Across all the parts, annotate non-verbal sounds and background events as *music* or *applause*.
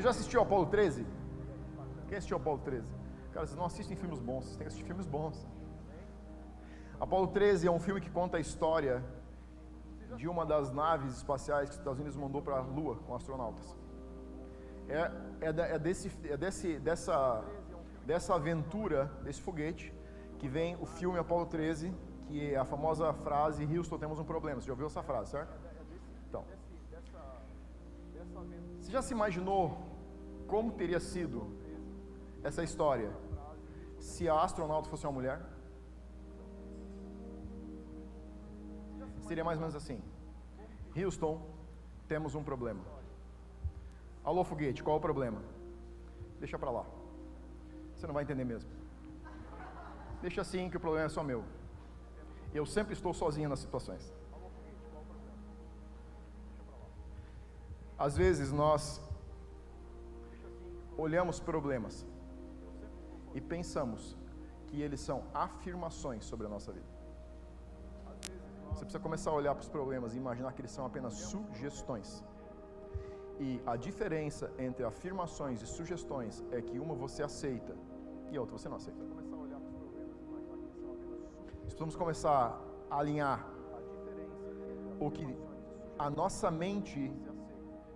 Já assistiu Apolo 13? Quem assistiu Apolo 13? Cara, vocês não assistem filmes bons, vocês têm que assistir filmes bons. Apolo 13 é um filme que conta a história de uma das naves espaciais que os Estados Unidos mandou para a Lua com astronautas. É, é, é, desse, é desse, dessa, dessa aventura, desse foguete, que vem o filme Apolo 13, que é a famosa frase Houston, temos um problema. Você já ouviu essa frase, certo? Então, você já se imaginou como teria sido essa história se a astronauta fosse uma mulher? Seria mais ou menos assim: Houston, temos um problema. Alô, foguete, qual o problema? Deixa para lá. Você não vai entender mesmo. Deixa assim que o problema é só meu. Eu sempre estou sozinho nas situações. Às vezes nós olhamos problemas e pensamos que eles são afirmações sobre a nossa vida. Você precisa começar a olhar para os problemas e imaginar que eles são apenas sugestões. E a diferença entre afirmações e sugestões é que uma você aceita e a outra você não aceita. Precisamos começar a alinhar o que a nossa mente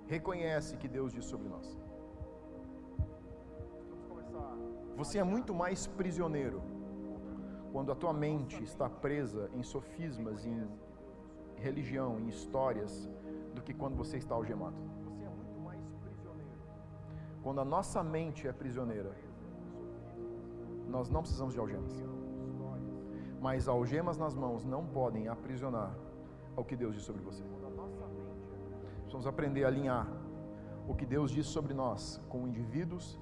reconhece que Deus diz sobre nós. Você é muito mais prisioneiro quando a tua mente está presa em sofismas, em religião, em histórias, do que quando você está algemado. Quando a nossa mente é prisioneira, nós não precisamos de algemas. Mas algemas nas mãos não podem aprisionar ao que Deus diz sobre você. Precisamos aprender a alinhar o que Deus diz sobre nós como indivíduos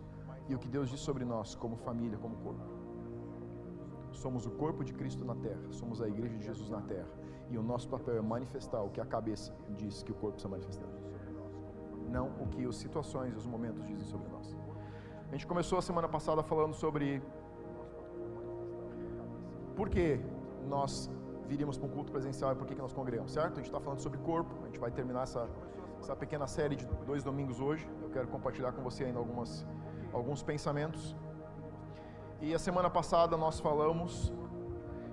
e o que Deus diz sobre nós como família, como corpo. Somos o corpo de Cristo na terra, somos a igreja de Jesus na terra. E o nosso papel é manifestar o que a cabeça diz que o corpo precisa manifestar. Não o que as situações os momentos dizem sobre nós. A gente começou a semana passada falando sobre por que nós viríamos para um culto presencial e por que, que nós congregamos, certo? A gente está falando sobre corpo, a gente vai terminar essa, essa pequena série de dois domingos hoje. Eu quero compartilhar com você ainda algumas, alguns pensamentos. E a semana passada nós falamos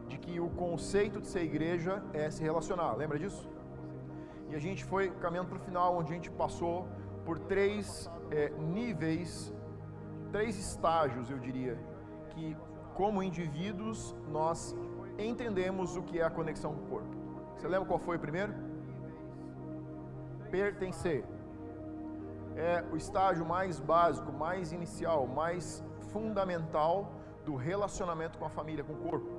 de que o conceito de ser igreja é se relacionar, lembra disso? E a gente foi caminhando para o final, onde a gente passou por três é, níveis, três estágios, eu diria, que como indivíduos nós entendemos o que é a conexão com o corpo. Você lembra qual foi o primeiro? Pertencer. É o estágio mais básico, mais inicial, mais fundamental do relacionamento com a família, com o corpo.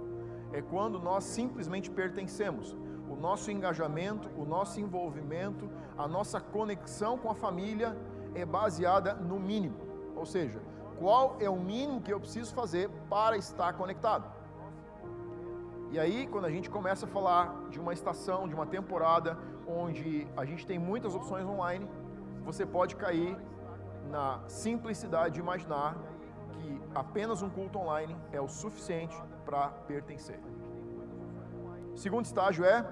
É quando nós simplesmente pertencemos. O nosso engajamento, o nosso envolvimento, a nossa conexão com a família é baseada no mínimo. Ou seja, qual é o mínimo que eu preciso fazer para estar conectado? E aí, quando a gente começa a falar de uma estação, de uma temporada, onde a gente tem muitas opções online, você pode cair na simplicidade de imaginar que apenas um culto online é o suficiente para pertencer. Segundo estágio é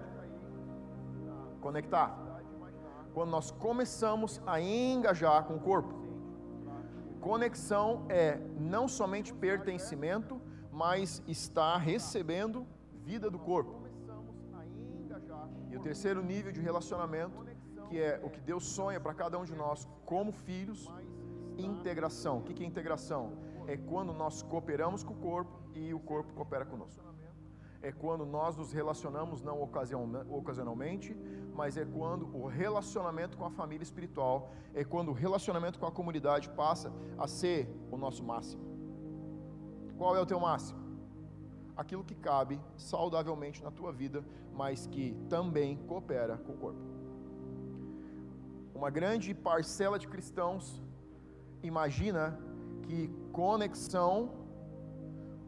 conectar. Quando nós começamos a engajar com o corpo. Conexão é não somente pertencimento, mas estar recebendo vida do corpo. E o terceiro nível de relacionamento, que é o que Deus sonha para cada um de nós como filhos, integração. O que é integração? É quando nós cooperamos com o corpo e o corpo coopera conosco. É quando nós nos relacionamos não ocasionalmente, mas é quando o relacionamento com a família espiritual, é quando o relacionamento com a comunidade passa a ser o nosso máximo. Qual é o teu máximo? aquilo que cabe saudavelmente na tua vida, mas que também coopera com o corpo. Uma grande parcela de cristãos imagina que conexão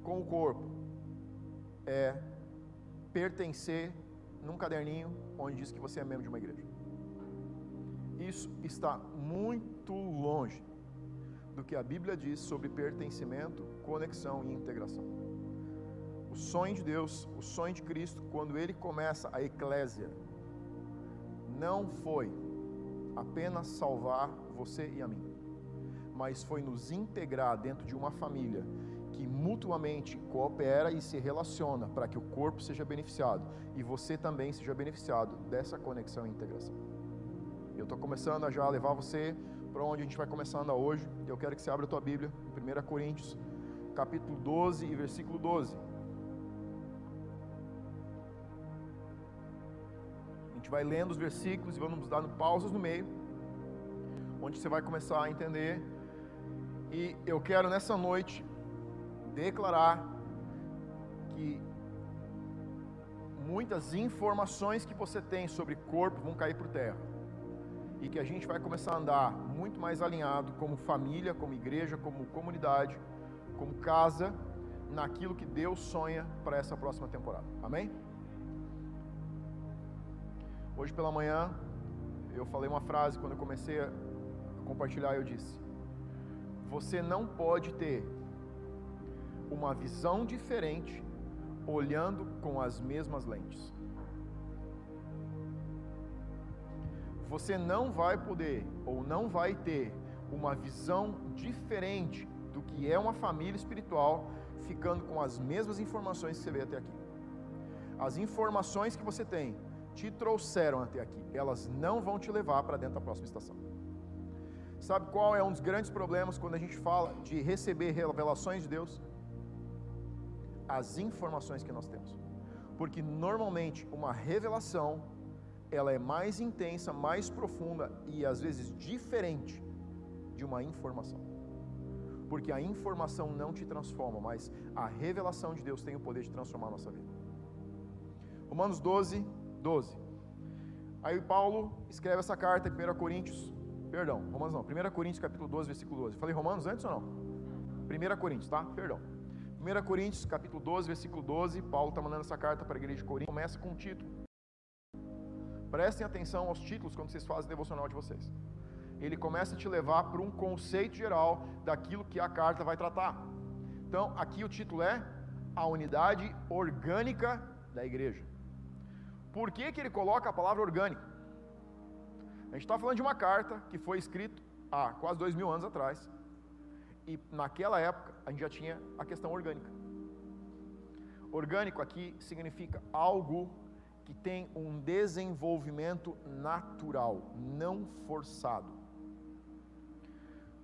com o corpo é pertencer num caderninho onde diz que você é membro de uma igreja. Isso está muito longe do que a Bíblia diz sobre pertencimento, conexão e integração. O sonho de Deus, o sonho de Cristo, quando ele começa a eclésia, não foi apenas salvar você e a mim, mas foi nos integrar dentro de uma família que mutuamente coopera e se relaciona para que o corpo seja beneficiado e você também seja beneficiado dessa conexão e integração. Eu estou começando a já levar você para onde a gente vai começar a hoje. Eu quero que você abra a tua Bíblia, em 1 Coríntios, capítulo 12 e versículo 12. Gente vai lendo os versículos e vamos dando pausas no meio, onde você vai começar a entender. E eu quero nessa noite declarar que muitas informações que você tem sobre corpo vão cair por terra. E que a gente vai começar a andar muito mais alinhado como família, como igreja, como comunidade, como casa, naquilo que Deus sonha para essa próxima temporada. Amém? Hoje pela manhã, eu falei uma frase quando eu comecei a compartilhar, eu disse: Você não pode ter uma visão diferente olhando com as mesmas lentes. Você não vai poder ou não vai ter uma visão diferente do que é uma família espiritual ficando com as mesmas informações que você vê até aqui. As informações que você tem te trouxeram até aqui, elas não vão te levar para dentro da próxima estação. Sabe qual é um dos grandes problemas quando a gente fala de receber revelações de Deus? as informações que nós temos. Porque normalmente uma revelação ela é mais intensa, mais profunda e às vezes diferente de uma informação. Porque a informação não te transforma, mas a revelação de Deus tem o poder de transformar a nossa vida. Romanos 12, 12. Aí Paulo escreve essa carta em 1 Coríntios, perdão, Romanos não, 1 Coríntios capítulo 12, versículo 12. Falei Romanos antes ou não? 1 Coríntios, tá? Perdão. 1 Coríntios, capítulo 12, versículo 12, Paulo está mandando essa carta para a igreja de Corinto, começa com um título. Prestem atenção aos títulos quando vocês fazem o devocional de vocês. Ele começa a te levar para um conceito geral daquilo que a carta vai tratar. Então, aqui o título é A Unidade Orgânica da Igreja. Por que, que ele coloca a palavra orgânica? A gente está falando de uma carta que foi escrita há quase dois mil anos atrás, e naquela época a gente já tinha a questão orgânica. Orgânico aqui significa algo que tem um desenvolvimento natural, não forçado.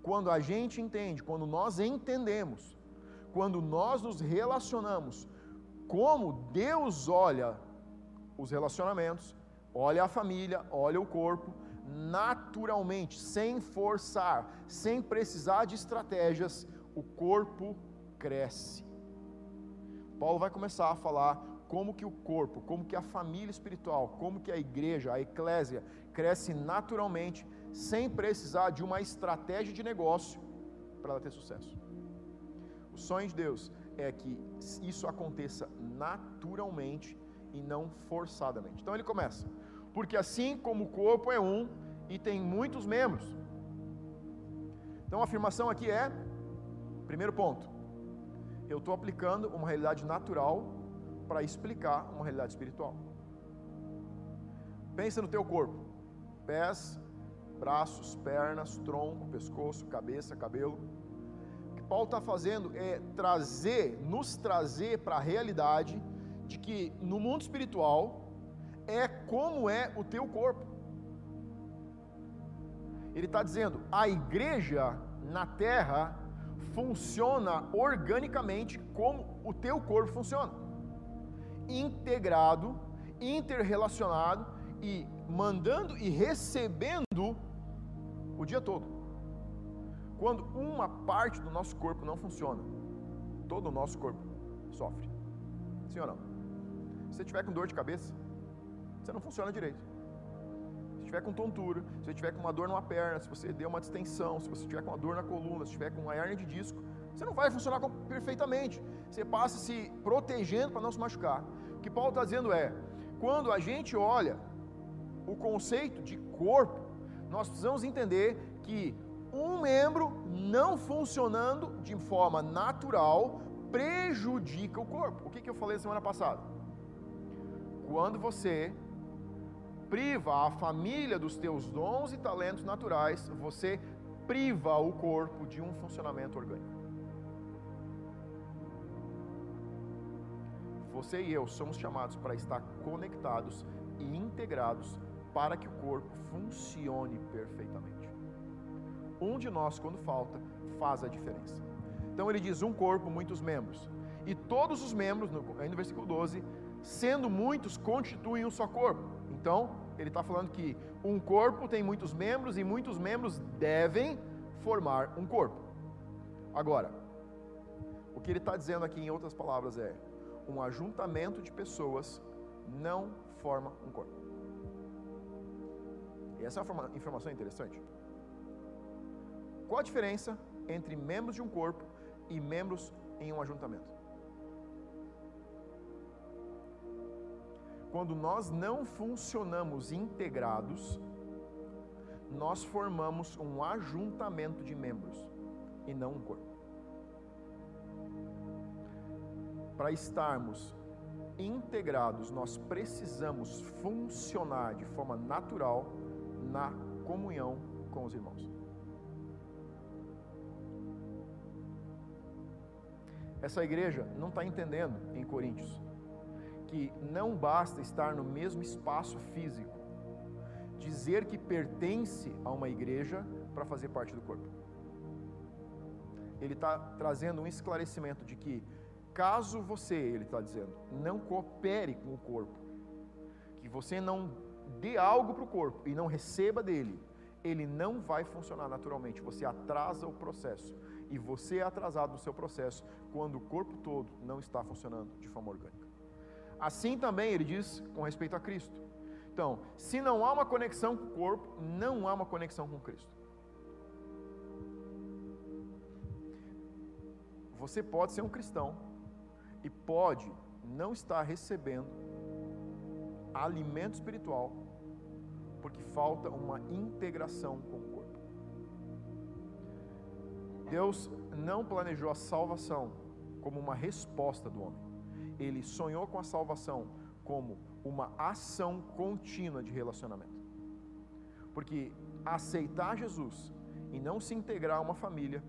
Quando a gente entende, quando nós entendemos, quando nós nos relacionamos, como Deus olha os relacionamentos, olha a família, olha o corpo, naturalmente, sem forçar, sem precisar de estratégias, o corpo cresce. Paulo vai começar a falar como que o corpo, como que a família espiritual, como que a igreja, a eclésia cresce naturalmente, sem precisar de uma estratégia de negócio para ela ter sucesso. O sonho de Deus é que isso aconteça naturalmente e não forçadamente. Então ele começa porque assim como o corpo é um e tem muitos membros. Então a afirmação aqui é: primeiro ponto, eu estou aplicando uma realidade natural para explicar uma realidade espiritual. Pensa no teu corpo: pés, braços, pernas, tronco, pescoço, cabeça, cabelo. O que Paulo está fazendo é trazer, nos trazer para a realidade de que no mundo espiritual é como é o teu corpo. Ele está dizendo: a igreja na terra funciona organicamente como o teu corpo funciona integrado, interrelacionado e mandando e recebendo o dia todo. Quando uma parte do nosso corpo não funciona, todo o nosso corpo sofre. Sim ou não? Se você tiver com dor de cabeça, você não funciona direito. Se tiver com tontura, se você tiver com uma dor numa perna, se você deu uma distensão, se você tiver com uma dor na coluna, se tiver com uma hernia de disco, você não vai funcionar perfeitamente. Você passa se protegendo para não se machucar. O que Paulo está dizendo é: quando a gente olha o conceito de corpo, nós precisamos entender que um membro não funcionando de forma natural prejudica o corpo. O que, que eu falei semana passada? Quando você priva a família dos teus dons e talentos naturais, você priva o corpo de um funcionamento orgânico. Você e eu somos chamados para estar conectados e integrados para que o corpo funcione perfeitamente. Um de nós, quando falta, faz a diferença. Então ele diz: um corpo, muitos membros. E todos os membros, aí no versículo 12, sendo muitos, constituem um só corpo. Então, ele está falando que um corpo tem muitos membros e muitos membros devem formar um corpo. Agora, o que ele está dizendo aqui, em outras palavras, é: um ajuntamento de pessoas não forma um corpo. E essa é uma informação interessante. Qual a diferença entre membros de um corpo e membros em um ajuntamento? Quando nós não funcionamos integrados, nós formamos um ajuntamento de membros e não um corpo. Para estarmos integrados, nós precisamos funcionar de forma natural na comunhão com os irmãos. Essa igreja não está entendendo em Coríntios que não basta estar no mesmo espaço físico, dizer que pertence a uma igreja para fazer parte do corpo. Ele está trazendo um esclarecimento de que, caso você, ele está dizendo, não coopere com o corpo, que você não dê algo para o corpo e não receba dele, ele não vai funcionar naturalmente. Você atrasa o processo. E você é atrasado no seu processo quando o corpo todo não está funcionando de forma orgânica. Assim também ele diz com respeito a Cristo. Então, se não há uma conexão com o corpo, não há uma conexão com Cristo. Você pode ser um cristão e pode não estar recebendo alimento espiritual porque falta uma integração com o corpo. Deus não planejou a salvação como uma resposta do homem. Ele sonhou com a salvação como uma ação contínua de relacionamento. Porque aceitar Jesus e não se integrar a uma família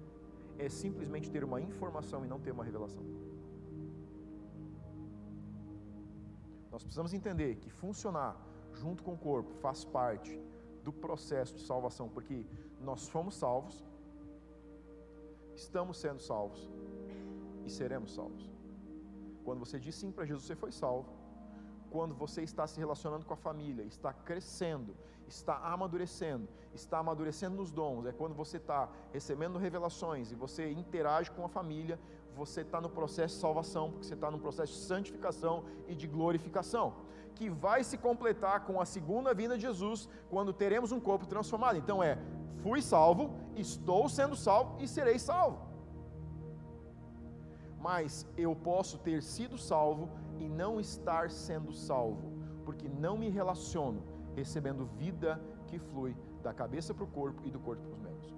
é simplesmente ter uma informação e não ter uma revelação. Nós precisamos entender que funcionar junto com o corpo faz parte do processo de salvação, porque nós fomos salvos, estamos sendo salvos e seremos salvos. Quando você diz sim para Jesus, você foi salvo quando você está se relacionando com a família, está crescendo, está amadurecendo, está amadurecendo nos dons, é quando você está recebendo revelações e você interage com a família, você está no processo de salvação, porque você está no processo de santificação e de glorificação, que vai se completar com a segunda vinda de Jesus, quando teremos um corpo transformado. Então é, fui salvo, estou sendo salvo e serei salvo. Mas eu posso ter sido salvo e não estar sendo salvo, porque não me relaciono recebendo vida que flui da cabeça para o corpo e do corpo para os membros.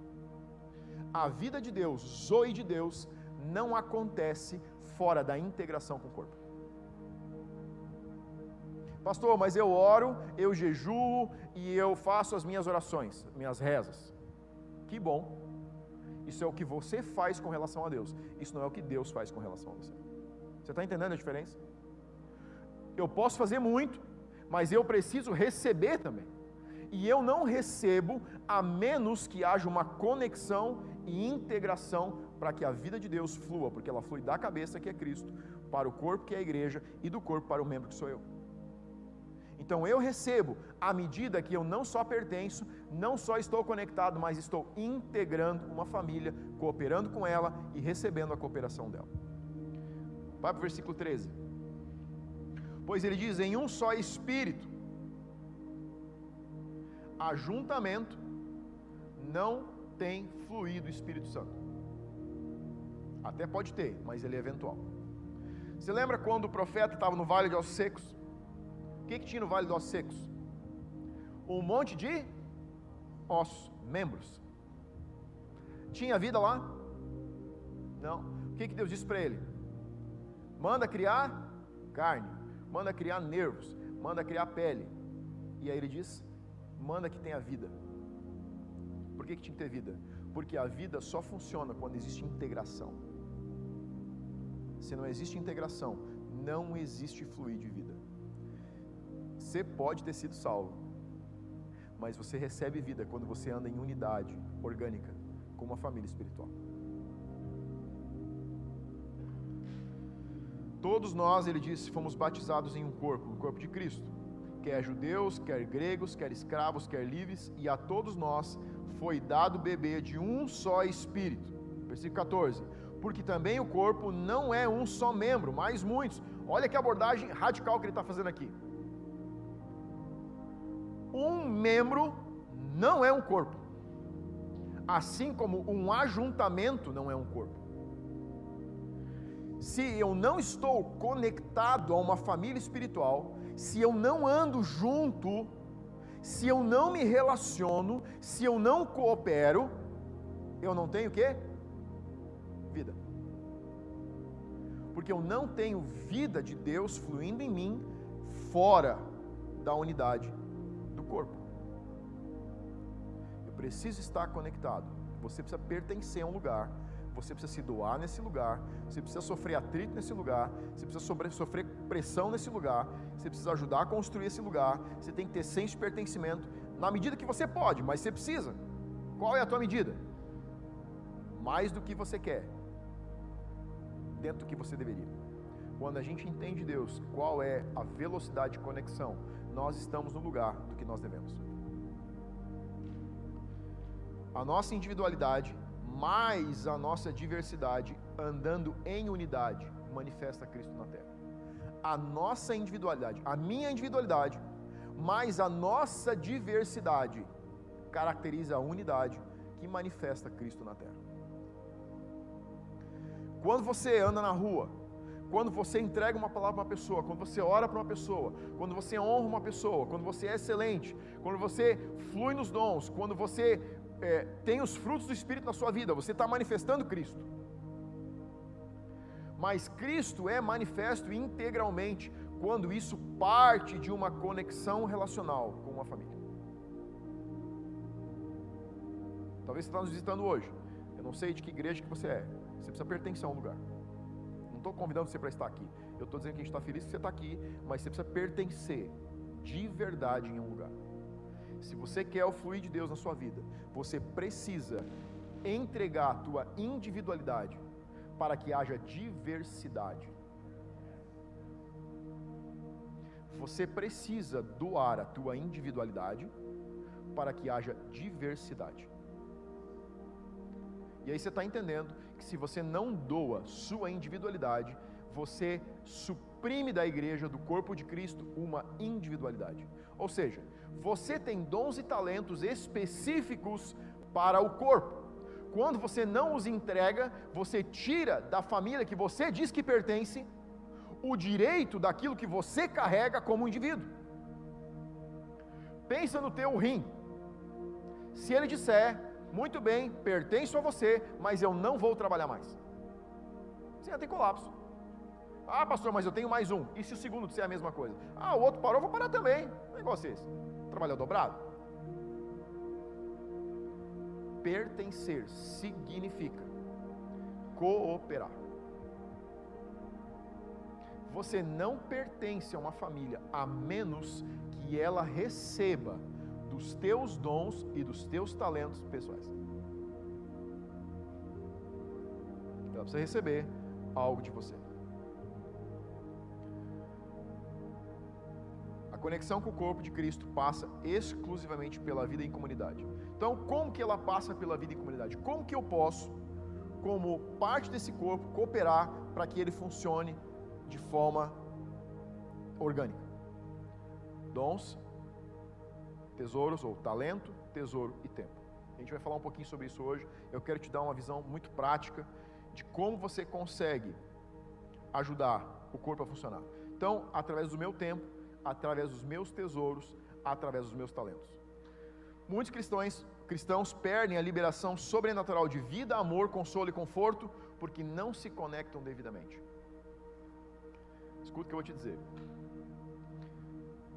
A vida de Deus, zoe de Deus, não acontece fora da integração com o corpo. Pastor, mas eu oro, eu jejuo e eu faço as minhas orações, minhas rezas. Que bom. Isso é o que você faz com relação a Deus. Isso não é o que Deus faz com relação a você. Você está entendendo a diferença? Eu posso fazer muito, mas eu preciso receber também. E eu não recebo a menos que haja uma conexão e integração para que a vida de Deus flua, porque ela flui da cabeça que é Cristo, para o corpo que é a igreja e do corpo para o membro que sou eu. Então eu recebo à medida que eu não só pertenço, não só estou conectado, mas estou integrando uma família, cooperando com ela e recebendo a cooperação dela. Vai para o versículo 13 pois ele diz: em um só espírito. Ajuntamento não tem fluído o Espírito Santo. Até pode ter, mas ele é eventual. Você lembra quando o profeta estava no vale de ossos secos? Que, que tinha no vale de ossos secos? Um monte de ossos, membros. Tinha vida lá? Não. O que, que Deus disse para ele? Manda criar carne manda criar nervos, manda criar pele. E aí ele diz: manda que tenha vida. Por que, que tinha que ter vida? Porque a vida só funciona quando existe integração. Se não existe integração, não existe fluir de vida. Você pode ter sido salvo, mas você recebe vida quando você anda em unidade orgânica com uma família espiritual. Todos nós, ele disse, fomos batizados em um corpo, no corpo de Cristo. Quer judeus, quer gregos, quer escravos, quer livres, e a todos nós foi dado beber de um só espírito. Versículo 14. Porque também o corpo não é um só membro, mas muitos. Olha que abordagem radical que ele está fazendo aqui. Um membro não é um corpo, assim como um ajuntamento não é um corpo se eu não estou conectado a uma família espiritual, se eu não ando junto, se eu não me relaciono, se eu não coopero, eu não tenho o quê? Vida. Porque eu não tenho vida de Deus fluindo em mim fora da unidade corpo. Eu preciso estar conectado. Você precisa pertencer a um lugar você precisa se doar nesse lugar, você precisa sofrer atrito nesse lugar, você precisa sobre, sofrer pressão nesse lugar, você precisa ajudar a construir esse lugar, você tem que ter senso de pertencimento, na medida que você pode, mas você precisa. Qual é a tua medida? Mais do que você quer, dentro do que você deveria. Quando a gente entende Deus, qual é a velocidade de conexão, nós estamos no lugar do que nós devemos. A nossa individualidade mais a nossa diversidade, andando em unidade, manifesta Cristo na terra. A nossa individualidade, a minha individualidade, mais a nossa diversidade, caracteriza a unidade que manifesta Cristo na terra. Quando você anda na rua, quando você entrega uma palavra para uma pessoa, quando você ora para uma pessoa, quando você honra uma pessoa, quando você é excelente, quando você flui nos dons, quando você é, tem os frutos do Espírito na sua vida, você está manifestando Cristo. Mas Cristo é manifesto integralmente quando isso parte de uma conexão relacional com uma família. Talvez você está nos visitando hoje. Eu não sei de que igreja que você é. Você precisa pertencer a um lugar. Não estou convidando você para estar aqui. Eu estou dizendo que a gente está feliz que você está aqui, mas você precisa pertencer de verdade em um lugar. Se você quer o fluir de Deus na sua vida, você precisa entregar a tua individualidade para que haja diversidade. Você precisa doar a tua individualidade para que haja diversidade. E aí você está entendendo que se você não doa sua individualidade, você suprime da igreja, do corpo de Cristo, uma individualidade. Ou seja, você tem dons e talentos específicos para o corpo. Quando você não os entrega, você tira da família que você diz que pertence o direito daquilo que você carrega como indivíduo. Pensa no teu rim. Se ele disser, muito bem, pertenço a você, mas eu não vou trabalhar mais. Você já tem colapso. Ah, pastor, mas eu tenho mais um. E se o segundo disser a mesma coisa? Ah, o outro parou, vou parar também. Negócio esse. Trabalhar dobrado? Pertencer significa cooperar. Você não pertence a uma família a menos que ela receba dos teus dons e dos teus talentos pessoais. Ela precisa receber algo de você. conexão com o corpo de Cristo passa exclusivamente pela vida em comunidade. Então, como que ela passa pela vida em comunidade? Como que eu posso, como parte desse corpo, cooperar para que ele funcione de forma orgânica? Dons, tesouros ou talento, tesouro e tempo. A gente vai falar um pouquinho sobre isso hoje. Eu quero te dar uma visão muito prática de como você consegue ajudar o corpo a funcionar. Então, através do meu tempo, através dos meus tesouros, através dos meus talentos. Muitos cristãos, cristãos perdem a liberação sobrenatural de vida, amor, consolo e conforto porque não se conectam devidamente. Escuta o que eu vou te dizer.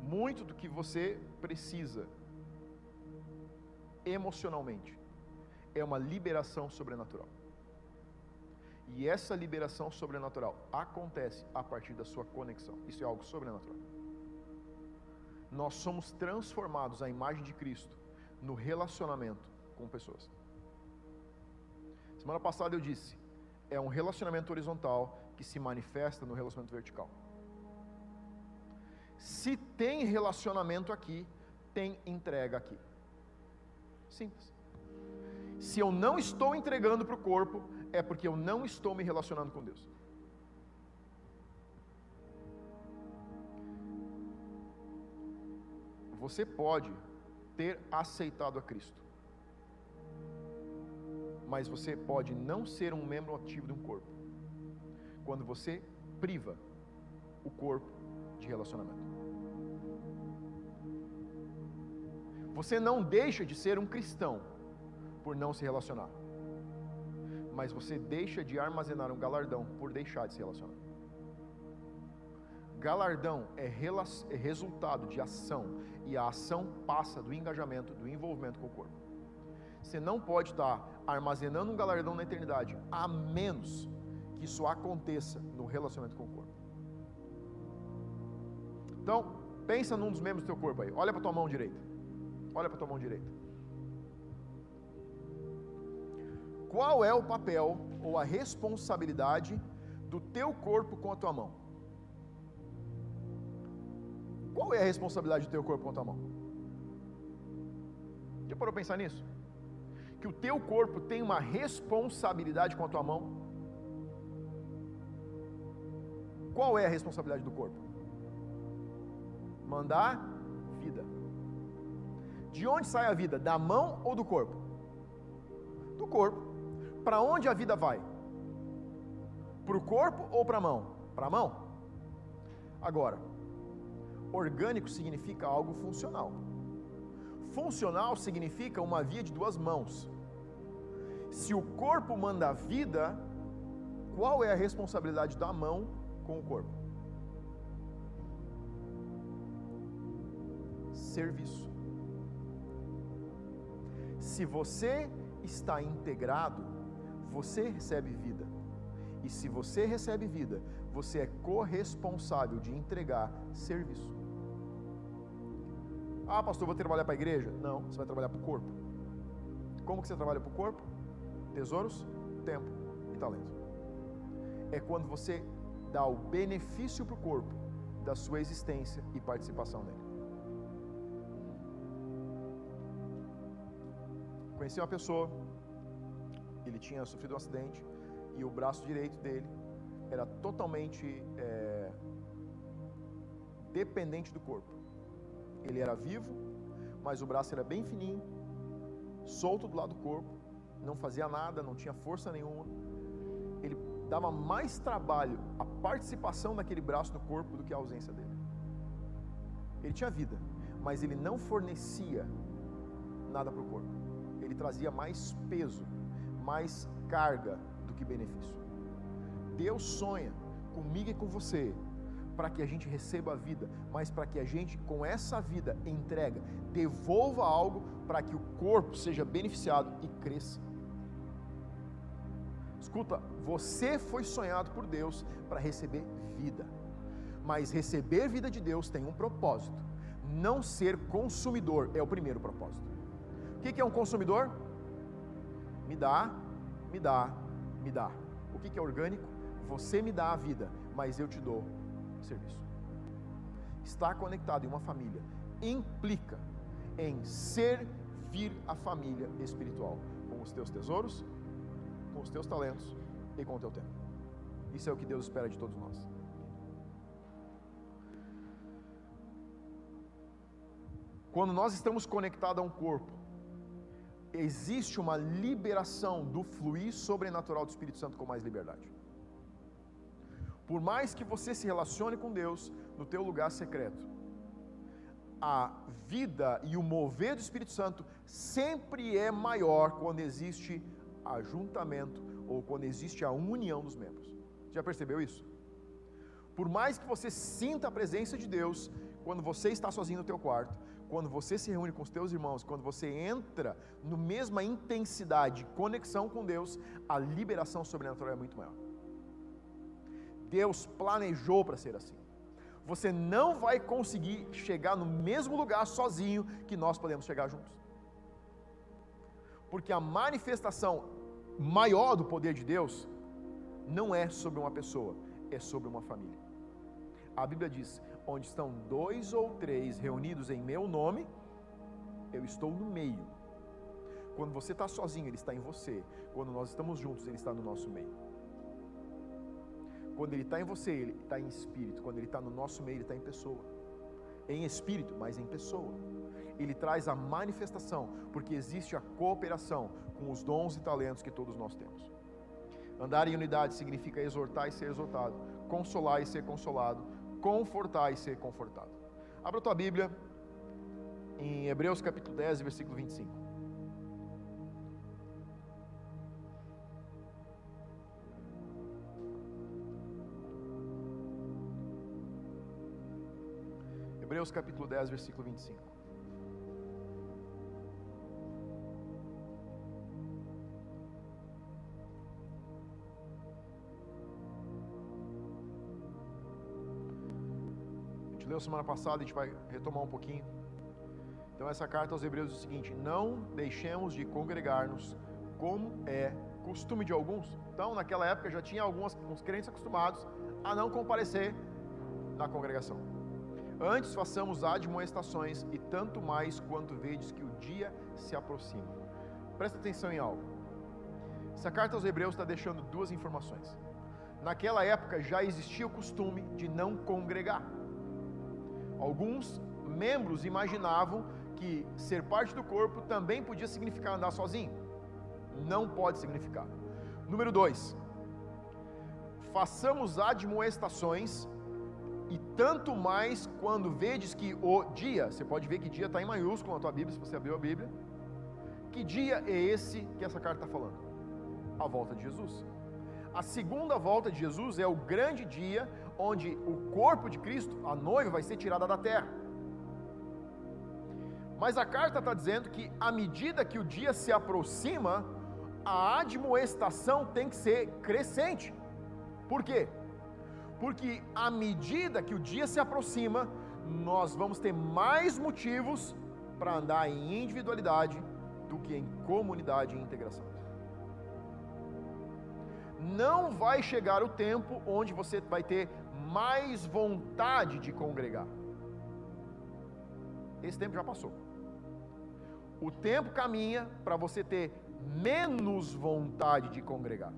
Muito do que você precisa emocionalmente é uma liberação sobrenatural. E essa liberação sobrenatural acontece a partir da sua conexão. Isso é algo sobrenatural. Nós somos transformados à imagem de Cristo no relacionamento com pessoas. Semana passada eu disse, é um relacionamento horizontal que se manifesta no relacionamento vertical. Se tem relacionamento aqui, tem entrega aqui. Simples. Se eu não estou entregando para o corpo, é porque eu não estou me relacionando com Deus. Você pode ter aceitado a Cristo, mas você pode não ser um membro ativo de um corpo, quando você priva o corpo de relacionamento. Você não deixa de ser um cristão por não se relacionar mas você deixa de armazenar um galardão por deixar de se relacionar. Galardão é, é resultado de ação, e a ação passa do engajamento, do envolvimento com o corpo. Você não pode estar armazenando um galardão na eternidade, a menos que isso aconteça no relacionamento com o corpo. Então, pensa num dos membros do teu corpo aí. Olha para tua mão direita. Olha para tua mão direita. qual é o papel ou a responsabilidade do teu corpo com a tua mão? Qual é a responsabilidade do teu corpo com a tua mão? Já parou pensar nisso? Que o teu corpo tem uma responsabilidade com a tua mão? Qual é a responsabilidade do corpo? Mandar vida. De onde sai a vida? Da mão ou do corpo? Do corpo. Para onde a vida vai? Para o corpo ou para a mão? Para a mão. Agora, orgânico significa algo funcional. Funcional significa uma via de duas mãos. Se o corpo manda a vida, qual é a responsabilidade da mão com o corpo? Serviço. Se você está integrado, você recebe vida. E se você recebe vida, você é corresponsável de entregar serviço. Ah, pastor, vou trabalhar para a igreja? Não, você vai trabalhar para o corpo. Como que você trabalha para o corpo? Tesouros, tempo e talento. É quando você dá o benefício para o corpo da sua existência e participação nele. Conheci uma pessoa ele tinha sofrido um acidente e o braço direito dele era totalmente é, dependente do corpo. Ele era vivo, mas o braço era bem fininho, solto do lado do corpo, não fazia nada, não tinha força nenhuma. Ele dava mais trabalho a participação daquele braço no corpo do que a ausência dele. Ele tinha vida, mas ele não fornecia nada para o corpo. Ele trazia mais peso mais carga do que benefício. Deus sonha comigo e com você para que a gente receba a vida, mas para que a gente, com essa vida entrega, devolva algo para que o corpo seja beneficiado e cresça. Escuta, você foi sonhado por Deus para receber vida, mas receber vida de Deus tem um propósito: não ser consumidor é o primeiro propósito. O que é um consumidor? me dá, me dá, me dá. O que, é orgânico? Você me dá a vida, mas eu te dou serviço. Estar conectado em uma família implica em servir a família espiritual com os teus tesouros, com os teus talentos e com o teu tempo. Isso é o que Deus espera de todos nós. Quando nós estamos conectados a um corpo, existe uma liberação do fluir sobrenatural do Espírito Santo com mais liberdade. Por mais que você se relacione com Deus no teu lugar secreto, a vida e o mover do Espírito Santo sempre é maior quando existe ajuntamento ou quando existe a união dos membros. Já percebeu isso? Por mais que você sinta a presença de Deus, quando você está sozinho no teu quarto, quando você se reúne com os teus irmãos, quando você entra no mesma intensidade, conexão com Deus, a liberação sobrenatural é muito maior. Deus planejou para ser assim. Você não vai conseguir chegar no mesmo lugar sozinho que nós podemos chegar juntos. Porque a manifestação maior do poder de Deus não é sobre uma pessoa, é sobre uma família. A Bíblia diz: onde estão dois ou três reunidos em meu nome, eu estou no meio. Quando você está sozinho, Ele está em você. Quando nós estamos juntos, Ele está no nosso meio. Quando Ele está em você, Ele está em espírito. Quando Ele está no nosso meio, Ele está em pessoa. Em espírito, mas em pessoa. Ele traz a manifestação, porque existe a cooperação com os dons e talentos que todos nós temos. Andar em unidade significa exortar e ser exortado, consolar e ser consolado, confortar e ser confortado. Abra tua Bíblia em Hebreus capítulo 10, versículo 25. Hebreus capítulo 10, versículo 25. Leu semana passada, a gente vai retomar um pouquinho. Então, essa carta aos Hebreus diz o seguinte: Não deixemos de congregar-nos, como é costume de alguns. Então, naquela época já tinha alguns crentes acostumados a não comparecer na congregação. Antes façamos admoestações, e tanto mais quanto vedes que o dia se aproxima. Presta atenção em algo. Essa carta aos Hebreus está deixando duas informações. Naquela época já existia o costume de não congregar. Alguns membros imaginavam que ser parte do corpo também podia significar andar sozinho. Não pode significar. Número dois, façamos admoestações e tanto mais quando vedes que o dia, você pode ver que dia está em maiúsculo na tua Bíblia, se você abriu a Bíblia. Que dia é esse que essa carta está falando? A volta de Jesus. A segunda volta de Jesus é o grande dia onde o corpo de Cristo, a noiva, vai ser tirada da terra. Mas a carta está dizendo que, à medida que o dia se aproxima, a admoestação tem que ser crescente. Por quê? Porque à medida que o dia se aproxima, nós vamos ter mais motivos para andar em individualidade do que em comunidade e integração não vai chegar o tempo onde você vai ter mais vontade de congregar. Esse tempo já passou. O tempo caminha para você ter menos vontade de congregar.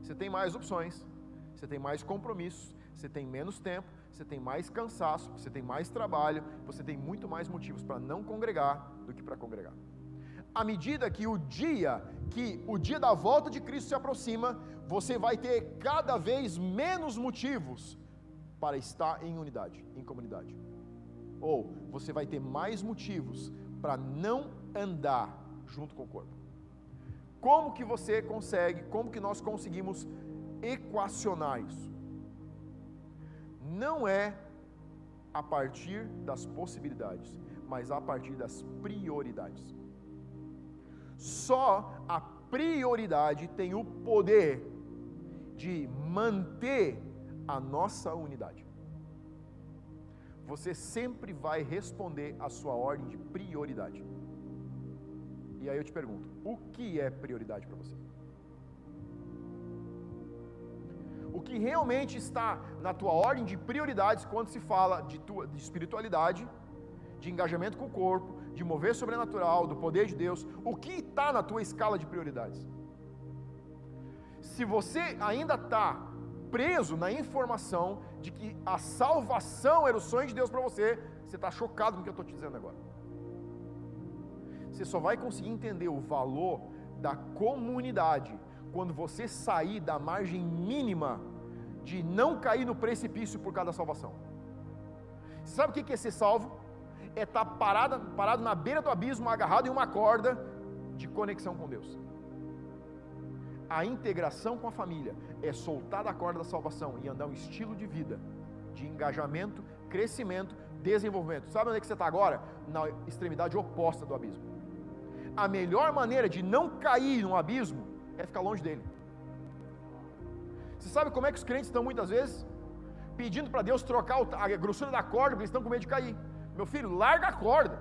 Você tem mais opções, você tem mais compromissos, você tem menos tempo, você tem mais cansaço, você tem mais trabalho, você tem muito mais motivos para não congregar do que para congregar. À medida que o dia, que o dia da volta de Cristo se aproxima, você vai ter cada vez menos motivos para estar em unidade, em comunidade. Ou você vai ter mais motivos para não andar junto com o corpo. Como que você consegue, como que nós conseguimos equacionar isso? Não é a partir das possibilidades, mas a partir das prioridades. Só a prioridade tem o poder de manter a nossa unidade. Você sempre vai responder a sua ordem de prioridade. E aí eu te pergunto: o que é prioridade para você? O que realmente está na tua ordem de prioridades quando se fala de, tua, de espiritualidade, de engajamento com o corpo, de mover sobrenatural, do poder de Deus, o que está na tua escala de prioridades? Se você ainda está preso na informação de que a salvação era o sonho de Deus para você, você está chocado com o que eu estou te dizendo agora. Você só vai conseguir entender o valor da comunidade quando você sair da margem mínima de não cair no precipício por causa da salvação. Sabe o que é ser salvo? É estar tá parado, parado na beira do abismo, agarrado em uma corda de conexão com Deus a integração com a família é soltar da corda da salvação e andar um estilo de vida de engajamento, crescimento, desenvolvimento. Sabe onde é que você está agora? Na extremidade oposta do abismo. A melhor maneira de não cair no abismo é ficar longe dele. Você sabe como é que os crentes estão muitas vezes? Pedindo para Deus trocar a grossura da corda, porque eles estão com medo de cair. Meu filho, larga a corda.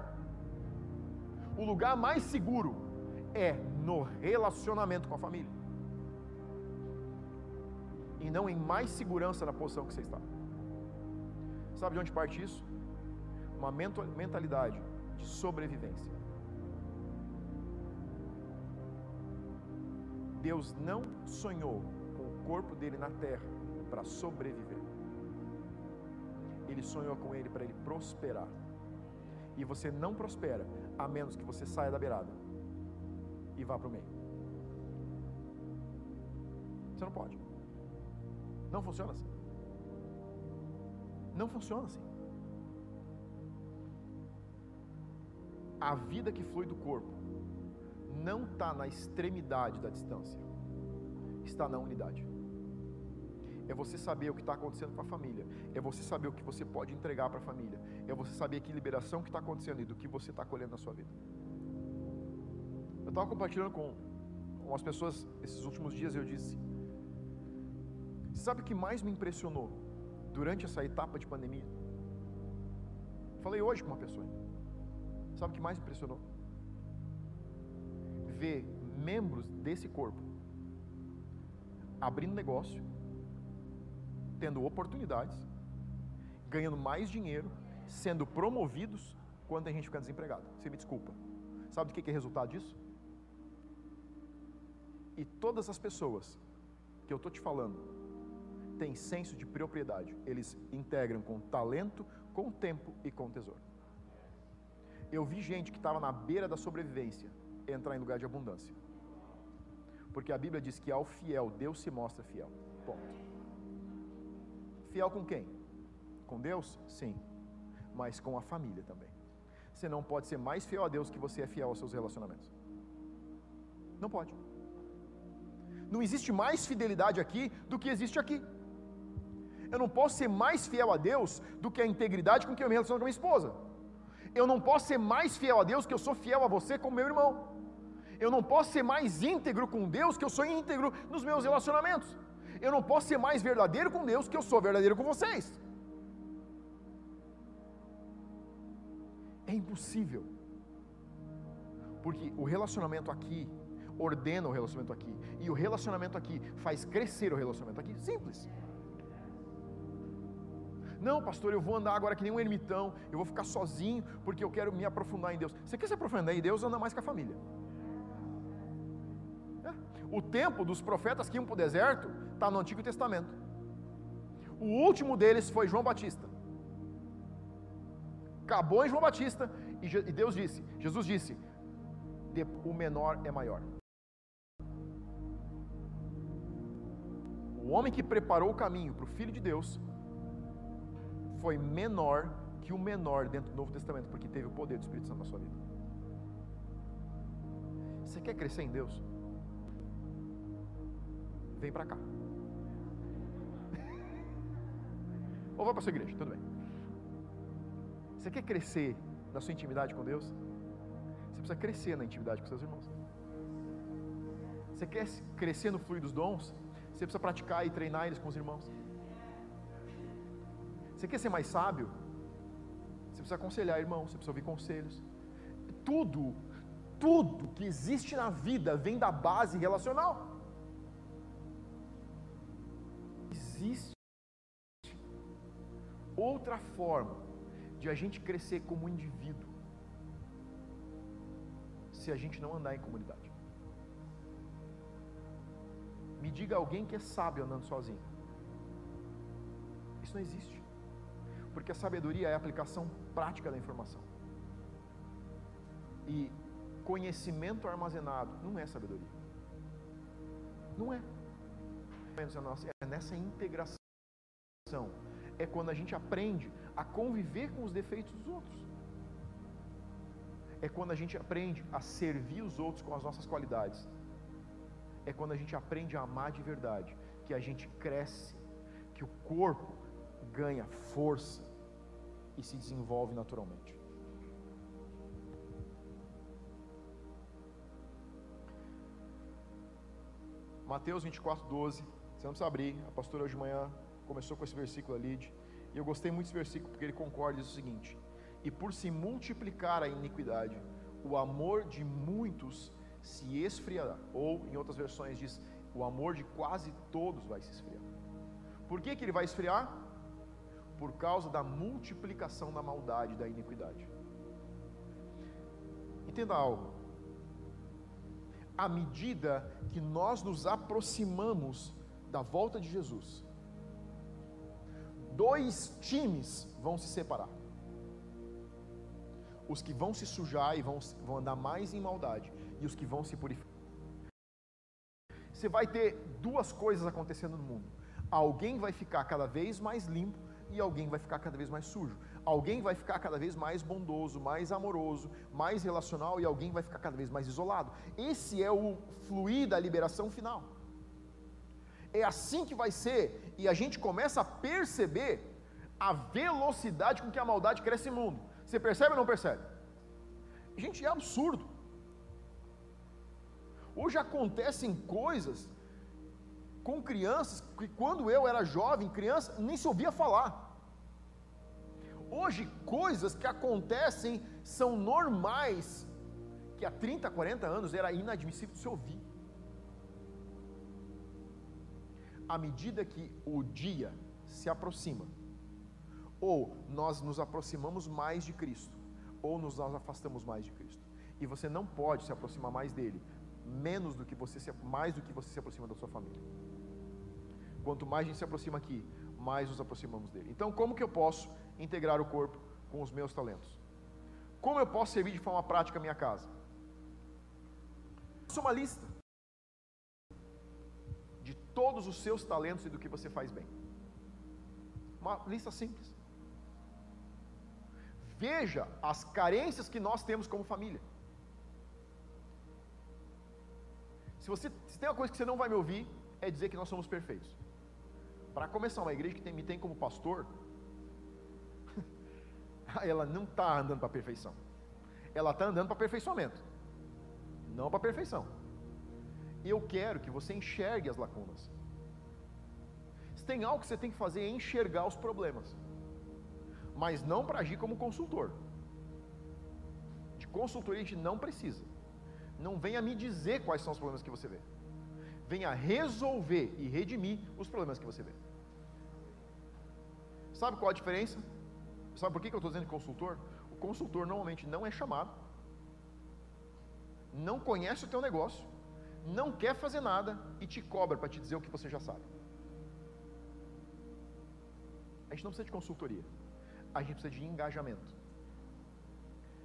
O lugar mais seguro é no relacionamento com a família. E não em mais segurança na posição que você está. Sabe de onde parte isso? Uma mentalidade de sobrevivência. Deus não sonhou com o corpo dele na terra para sobreviver. Ele sonhou com ele para ele prosperar. E você não prospera a menos que você saia da beirada e vá para o meio. Você não pode. Não funciona assim. Não funciona assim. A vida que flui do corpo não está na extremidade da distância, está na unidade. É você saber o que está acontecendo com a família, é você saber o que você pode entregar para a família, é você saber que liberação que está acontecendo e do que você está colhendo na sua vida. Eu estava compartilhando com umas pessoas esses últimos dias e eu disse: Sabe o que mais me impressionou durante essa etapa de pandemia? Falei hoje com uma pessoa. Sabe o que mais me impressionou? ver membros desse corpo abrindo negócio, tendo oportunidades, ganhando mais dinheiro, sendo promovidos, quando a gente fica desempregado. Você me desculpa. Sabe do que é resultado disso? E todas as pessoas que eu estou te falando têm senso de propriedade. Eles integram com talento, com tempo e com tesouro. Eu vi gente que estava na beira da sobrevivência, entrar em lugar de abundância. Porque a Bíblia diz que ao fiel, Deus se mostra fiel. Ponto. Fiel com quem? Com Deus? Sim. Mas com a família também. Você não pode ser mais fiel a Deus que você é fiel aos seus relacionamentos. Não pode. Não existe mais fidelidade aqui do que existe aqui. Eu não posso ser mais fiel a Deus do que a integridade com que eu me relaciono com a minha esposa. Eu não posso ser mais fiel a Deus que eu sou fiel a você como meu irmão. Eu não posso ser mais íntegro com Deus que eu sou íntegro nos meus relacionamentos. Eu não posso ser mais verdadeiro com Deus que eu sou verdadeiro com vocês. É impossível. Porque o relacionamento aqui ordena o relacionamento aqui. E o relacionamento aqui faz crescer o relacionamento aqui. Simples. Não, pastor, eu vou andar agora que nem um ermitão, eu vou ficar sozinho porque eu quero me aprofundar em Deus. Você quer se aprofundar em Deus, anda mais com a família. O tempo dos profetas que iam para o deserto está no Antigo Testamento. O último deles foi João Batista. Acabou em João Batista e Deus disse, Jesus disse: o menor é maior. O homem que preparou o caminho para o Filho de Deus foi menor que o menor dentro do Novo Testamento, porque teve o poder do Espírito Santo na sua vida. Você quer crescer em Deus? Vem para cá. Ou vai para sua igreja, tudo bem. Você quer crescer na sua intimidade com Deus? Você precisa crescer na intimidade com seus irmãos. Você quer crescer no fluir dos dons? Você precisa praticar e treinar eles com os irmãos. Você quer ser mais sábio? Você precisa aconselhar irmãos, você precisa ouvir conselhos. Tudo, tudo que existe na vida vem da base relacional. Existe outra forma de a gente crescer como indivíduo se a gente não andar em comunidade. Me diga alguém que é sábio andando sozinho. Isso não existe. Porque a sabedoria é a aplicação prática da informação. E conhecimento armazenado não é sabedoria. Não é nessa integração. É quando a gente aprende a conviver com os defeitos dos outros. É quando a gente aprende a servir os outros com as nossas qualidades. É quando a gente aprende a amar de verdade, que a gente cresce, que o corpo ganha força e se desenvolve naturalmente. Mateus 24, 12. Você não precisa abrir. A pastora hoje de manhã começou com esse versículo ali. E eu gostei muito desse versículo porque ele concorda o seguinte: E por se multiplicar a iniquidade, o amor de muitos se esfriará. Ou, em outras versões, diz: O amor de quase todos vai se esfriar. Por que, que ele vai esfriar? Por causa da multiplicação da maldade, da iniquidade. Entenda algo à medida que nós nos aproximamos da volta de Jesus, dois times vão se separar. Os que vão se sujar e vão, vão andar mais em maldade, e os que vão se purificar. Você vai ter duas coisas acontecendo no mundo: alguém vai ficar cada vez mais limpo e alguém vai ficar cada vez mais sujo. Alguém vai ficar cada vez mais bondoso, mais amoroso, mais relacional e alguém vai ficar cada vez mais isolado. Esse é o fluir da liberação final. É assim que vai ser, e a gente começa a perceber a velocidade com que a maldade cresce no mundo. Você percebe ou não percebe? Gente, é absurdo. Hoje acontecem coisas com crianças que quando eu era jovem, criança, nem se ouvia falar. Hoje, coisas que acontecem são normais, que há 30, 40 anos era inadmissível de se ouvir. À medida que o dia se aproxima, ou nós nos aproximamos mais de Cristo, ou nos afastamos mais de Cristo. E você não pode se aproximar mais dele, menos do que você se, mais do que você se aproxima da sua família. Quanto mais a gente se aproxima aqui, mais nos aproximamos dele. Então, como que eu posso integrar o corpo com os meus talentos? Como eu posso servir de forma prática a minha casa? Faça uma lista todos os seus talentos e do que você faz bem. Uma lista simples. Veja as carências que nós temos como família. Se você se tem uma coisa que você não vai me ouvir, é dizer que nós somos perfeitos. Para começar uma igreja que tem, me tem como pastor, *laughs* ela não está andando para a perfeição. Ela está andando para aperfeiçoamento, não para perfeição. Eu quero que você enxergue as lacunas. Se tem algo que você tem que fazer é enxergar os problemas, mas não para agir como consultor. De consultoria a gente não precisa. Não venha me dizer quais são os problemas que você vê. Venha resolver e redimir os problemas que você vê. Sabe qual a diferença? Sabe por que eu estou dizendo consultor? O consultor normalmente não é chamado, não conhece o teu negócio, não quer fazer nada e te cobra para te dizer o que você já sabe. A gente não precisa de consultoria, a gente precisa de engajamento.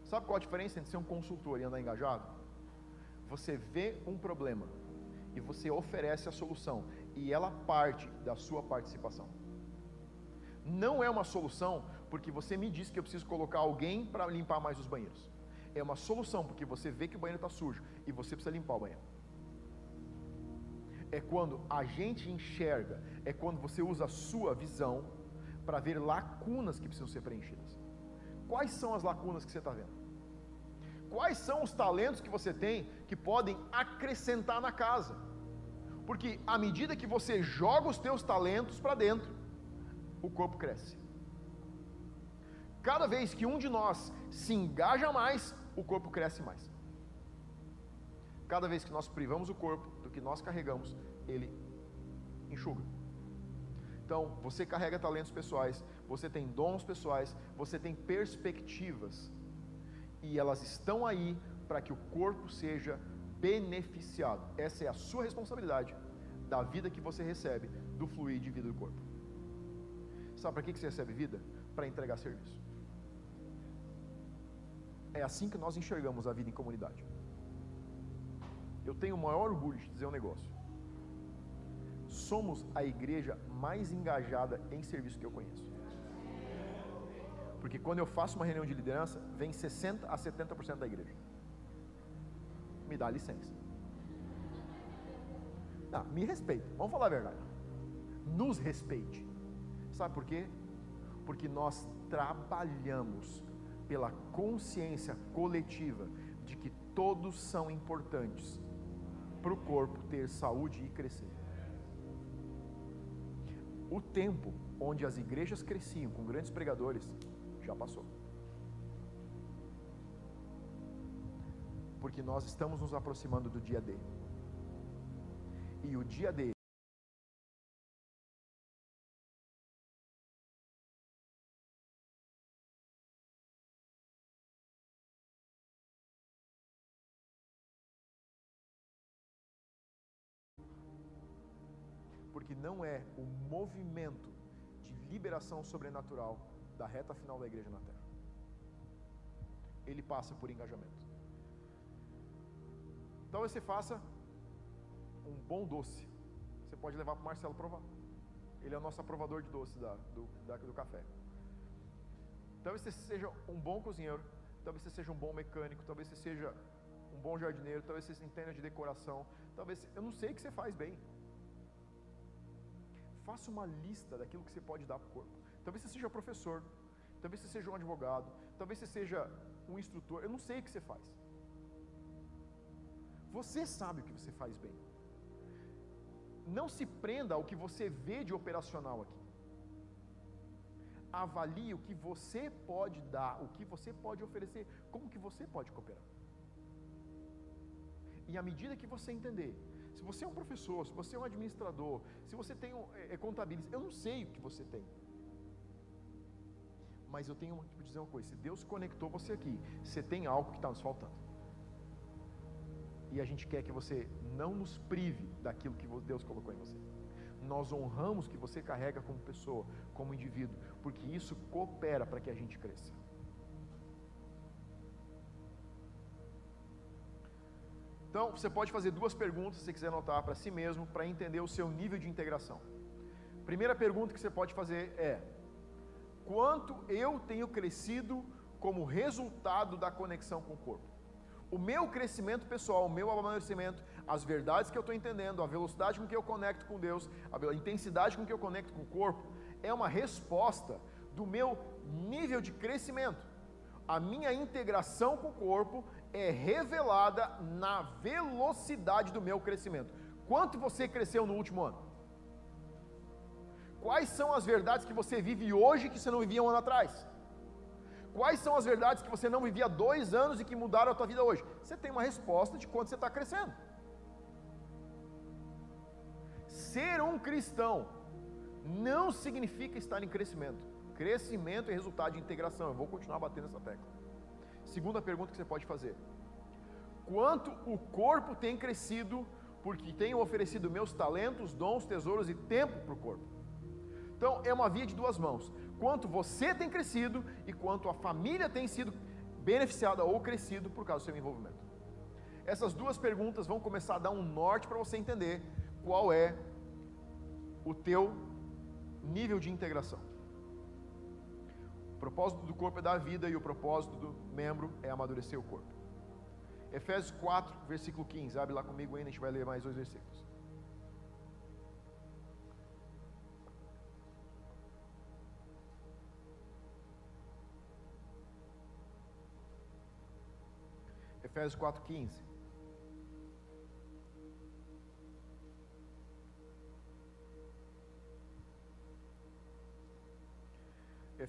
Sabe qual a diferença entre ser um consultor e andar engajado? Você vê um problema e você oferece a solução e ela parte da sua participação. Não é uma solução porque você me disse que eu preciso colocar alguém para limpar mais os banheiros. É uma solução porque você vê que o banheiro está sujo e você precisa limpar o banheiro. É quando a gente enxerga, é quando você usa a sua visão para ver lacunas que precisam ser preenchidas. Quais são as lacunas que você está vendo? Quais são os talentos que você tem que podem acrescentar na casa? Porque à medida que você joga os teus talentos para dentro, o corpo cresce. Cada vez que um de nós se engaja mais, o corpo cresce mais. Cada vez que nós privamos o corpo que nós carregamos, ele enxuga. Então, você carrega talentos pessoais, você tem dons pessoais, você tem perspectivas, e elas estão aí para que o corpo seja beneficiado. Essa é a sua responsabilidade da vida que você recebe, do fluir de vida do corpo. Sabe para que você recebe vida? Para entregar serviço. É assim que nós enxergamos a vida em comunidade. Eu tenho o maior orgulho de dizer um negócio. Somos a igreja mais engajada em serviço que eu conheço. Porque quando eu faço uma reunião de liderança, vem 60 a 70% da igreja. Me dá licença. Não, me respeite. Vamos falar a verdade. Nos respeite. Sabe por quê? Porque nós trabalhamos pela consciência coletiva de que todos são importantes para o corpo ter saúde e crescer. O tempo onde as igrejas cresciam com grandes pregadores já passou. Porque nós estamos nos aproximando do dia D. E o dia D movimento de liberação sobrenatural da reta final da igreja na terra. Ele passa por engajamento. Talvez você faça um bom doce. Você pode levar para o Marcelo provar. Ele é o nosso aprovador de doces da, do, da, do café. Talvez você seja um bom cozinheiro, talvez você seja um bom mecânico, talvez você seja um bom jardineiro, talvez você entenda de decoração, talvez eu não sei o que você faz bem. Faça uma lista daquilo que você pode dar para o corpo. Talvez você seja professor, talvez você seja um advogado, talvez você seja um instrutor. Eu não sei o que você faz. Você sabe o que você faz bem. Não se prenda ao que você vê de operacional aqui. Avalie o que você pode dar, o que você pode oferecer, como que você pode cooperar. E à medida que você entender se você é um professor, se você é um administrador, se você tem um, é, é contabilista, eu não sei o que você tem. Mas eu tenho que dizer uma coisa: se Deus conectou você aqui, você tem algo que está nos faltando. E a gente quer que você não nos prive daquilo que Deus colocou em você. Nós honramos que você carrega como pessoa, como indivíduo, porque isso coopera para que a gente cresça. Então, você pode fazer duas perguntas, se quiser anotar para si mesmo, para entender o seu nível de integração. Primeira pergunta que você pode fazer é: quanto eu tenho crescido como resultado da conexão com o corpo? O meu crescimento pessoal, o meu amadurecimento, as verdades que eu estou entendendo, a velocidade com que eu conecto com Deus, a intensidade com que eu conecto com o corpo, é uma resposta do meu nível de crescimento. A minha integração com o corpo é revelada na velocidade do meu crescimento. Quanto você cresceu no último ano? Quais são as verdades que você vive hoje que você não vivia um ano atrás? Quais são as verdades que você não vivia dois anos e que mudaram a tua vida hoje? Você tem uma resposta de quanto você está crescendo. Ser um cristão não significa estar em crescimento. Crescimento é resultado de integração. Eu vou continuar batendo essa tecla. Segunda pergunta que você pode fazer: Quanto o corpo tem crescido, porque tenho oferecido meus talentos, dons, tesouros e tempo para o corpo? Então, é uma via de duas mãos. Quanto você tem crescido e quanto a família tem sido beneficiada ou crescido por causa do seu envolvimento. Essas duas perguntas vão começar a dar um norte para você entender qual é o teu nível de integração propósito do corpo é dar vida e o propósito do membro é amadurecer o corpo. Efésios 4, versículo 15. Abre lá comigo ainda, a gente vai ler mais dois versículos. Efésios 4, 15.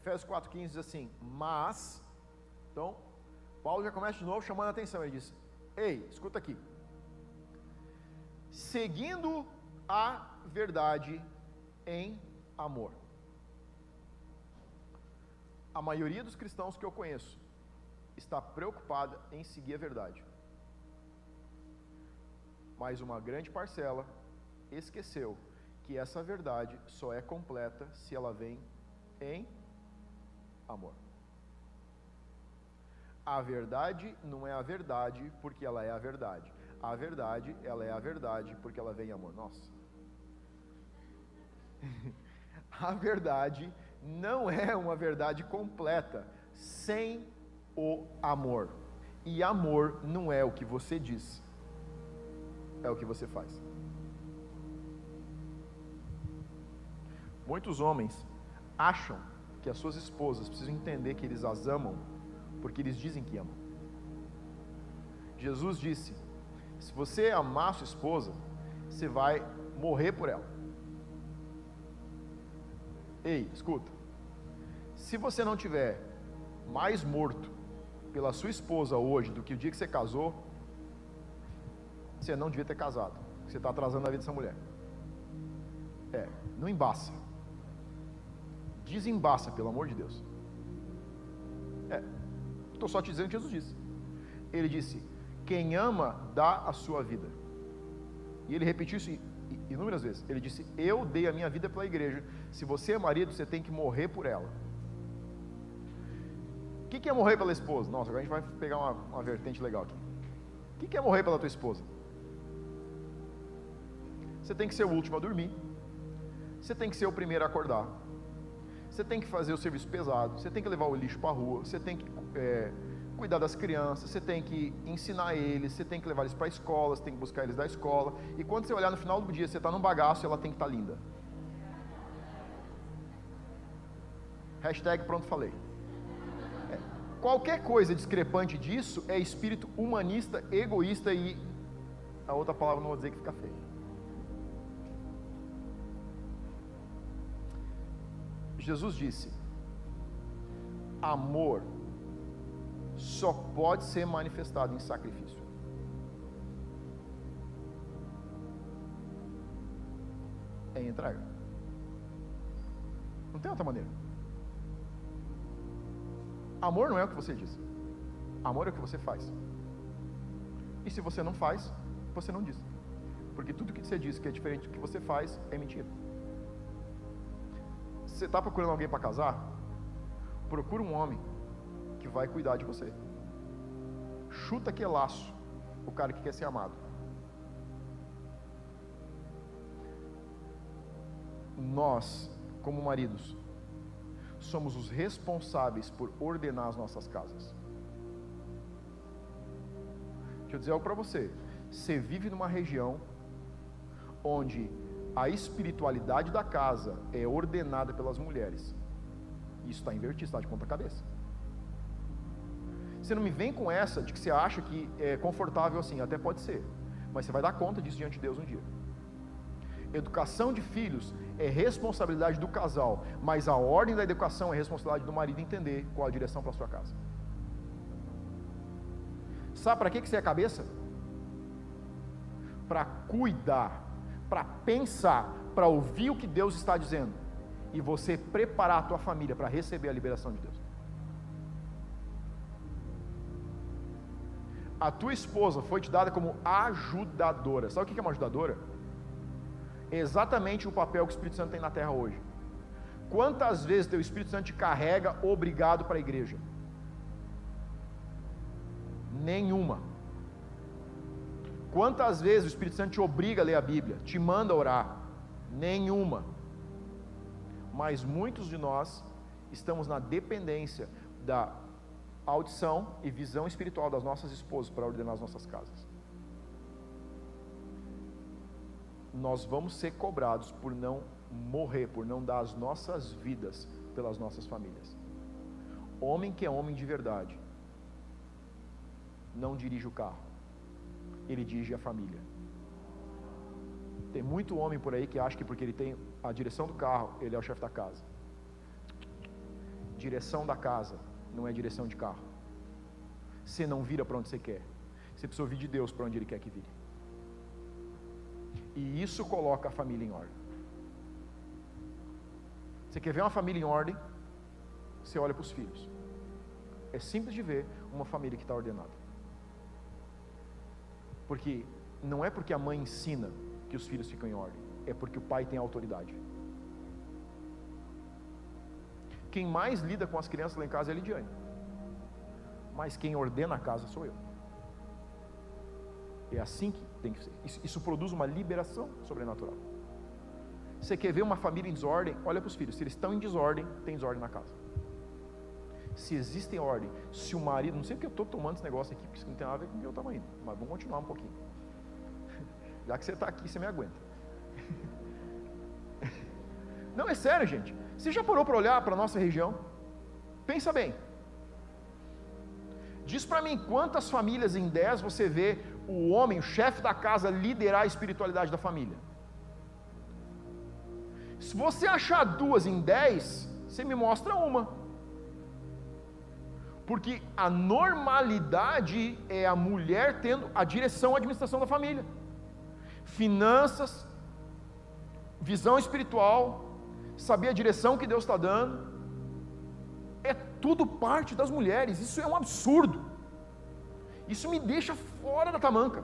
Efésios 4,15 diz assim: Mas, então, Paulo já começa de novo chamando a atenção. Ele diz: Ei, escuta aqui. Seguindo a verdade em amor. A maioria dos cristãos que eu conheço está preocupada em seguir a verdade. Mas uma grande parcela esqueceu que essa verdade só é completa se ela vem em amor. A verdade não é a verdade porque ela é a verdade. A verdade, ela é a verdade porque ela vem em amor. Nossa. *laughs* a verdade não é uma verdade completa sem o amor. E amor não é o que você diz, é o que você faz. Muitos homens acham que as suas esposas precisam entender que eles as amam porque eles dizem que amam. Jesus disse: se você amar sua esposa, você vai morrer por ela. Ei, escuta. Se você não tiver mais morto pela sua esposa hoje do que o dia que você casou, você não devia ter casado. Você está atrasando a vida dessa mulher. É, não embaça. Desembaça, pelo amor de Deus. É, estou só te dizendo o que Jesus disse. Ele disse: Quem ama, dá a sua vida. E ele repetiu isso inúmeras vezes. Ele disse: Eu dei a minha vida pela igreja. Se você é marido, você tem que morrer por ela. O que, é morrer pela esposa? Nossa, agora a gente vai pegar uma, uma vertente legal aqui. O que, que é morrer pela tua esposa? Você tem que ser o último a dormir. Você tem que ser o primeiro a acordar. Você tem que fazer o serviço pesado. Você tem que levar o lixo para a rua. Você tem que é, cuidar das crianças. Você tem que ensinar eles. Você tem que levar eles para a escola. Você tem que buscar eles da escola. E quando você olhar no final do dia, você está num bagaço, ela tem que estar tá linda. Hashtag pronto falei. É, qualquer coisa discrepante disso é espírito humanista, egoísta e a outra palavra não vou dizer que fica feio. Jesus disse: amor só pode ser manifestado em sacrifício. É em entrega. Não tem outra maneira. Amor não é o que você diz. Amor é o que você faz. E se você não faz, você não diz. Porque tudo que você diz que é diferente do que você faz é mentira. Você está procurando alguém para casar? Procura um homem que vai cuidar de você. Chuta que laço o cara que quer ser amado. Nós, como maridos, somos os responsáveis por ordenar as nossas casas. Deixa eu dizer algo para você. Você vive numa região onde a espiritualidade da casa é ordenada pelas mulheres. Isso está invertido, está de ponta cabeça. Você não me vem com essa de que você acha que é confortável assim, até pode ser, mas você vai dar conta disso diante de Deus um dia. Educação de filhos é responsabilidade do casal, mas a ordem da educação é responsabilidade do marido entender qual a direção para a sua casa. Sabe para que, que você é cabeça? Para cuidar para pensar, para ouvir o que Deus está dizendo e você preparar a tua família para receber a liberação de Deus. A tua esposa foi te dada como ajudadora. Sabe o que é uma ajudadora? Exatamente o papel que o Espírito Santo tem na terra hoje. Quantas vezes teu Espírito Santo te carrega obrigado para a igreja? Nenhuma. Quantas vezes o Espírito Santo te obriga a ler a Bíblia, te manda orar? Nenhuma. Mas muitos de nós estamos na dependência da audição e visão espiritual das nossas esposas para ordenar as nossas casas. Nós vamos ser cobrados por não morrer, por não dar as nossas vidas pelas nossas famílias. Homem que é homem de verdade, não dirige o carro ele dirige a família. Tem muito homem por aí que acha que porque ele tem a direção do carro, ele é o chefe da casa. Direção da casa não é direção de carro. Você não vira para onde você quer. Você precisa ouvir de Deus para onde Ele quer que vire. E isso coloca a família em ordem. Você quer ver uma família em ordem? Você olha para os filhos. É simples de ver uma família que está ordenada. Porque não é porque a mãe ensina que os filhos ficam em ordem, é porque o pai tem autoridade. Quem mais lida com as crianças lá em casa é a Lidiane. Mas quem ordena a casa sou eu. É assim que tem que ser. Isso, isso produz uma liberação sobrenatural. Você quer ver uma família em desordem? Olha para os filhos. Se eles estão em desordem, tem desordem na casa se existe ordem, se o marido, não sei porque eu estou tomando esse negócio aqui, porque isso não tem nada a ver com o que eu estava indo, mas vamos continuar um pouquinho. *laughs* Já que você está aqui, você me aguenta. *laughs* Não, é sério, gente. Você já parou para olhar para a nossa região? Pensa bem. Diz para mim quantas famílias em 10 você vê o homem, o chefe da casa, liderar a espiritualidade da família. Se você achar duas em 10, você me mostra uma. Porque a normalidade é a mulher tendo a direção, a administração da família. Finanças, visão espiritual, saber a direção que Deus está dando. É tudo parte das mulheres. Isso é um absurdo. Isso me deixa fora da tamanca.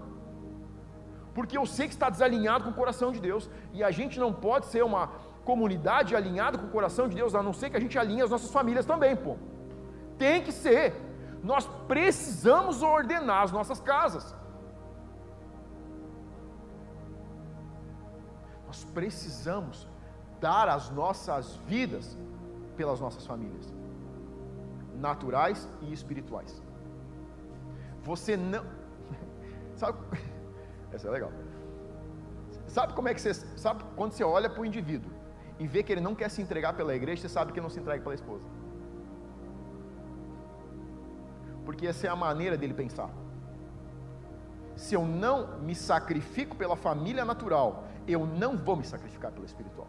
Porque eu sei que está desalinhado com o coração de Deus. E a gente não pode ser uma comunidade alinhada com o coração de Deus, a não ser que a gente alinhe as nossas famílias também, pô. Tem que ser. Nós precisamos ordenar as nossas casas. Nós precisamos dar as nossas vidas pelas nossas famílias, naturais e espirituais. Você não. *laughs* Sabe? *laughs* Essa é legal. Sabe como é que você. Sabe quando você olha para o indivíduo e vê que ele não quer se entregar pela igreja, você sabe que ele não se entrega pela esposa. Porque essa é a maneira dele pensar. Se eu não me sacrifico pela família natural, eu não vou me sacrificar pela espiritual.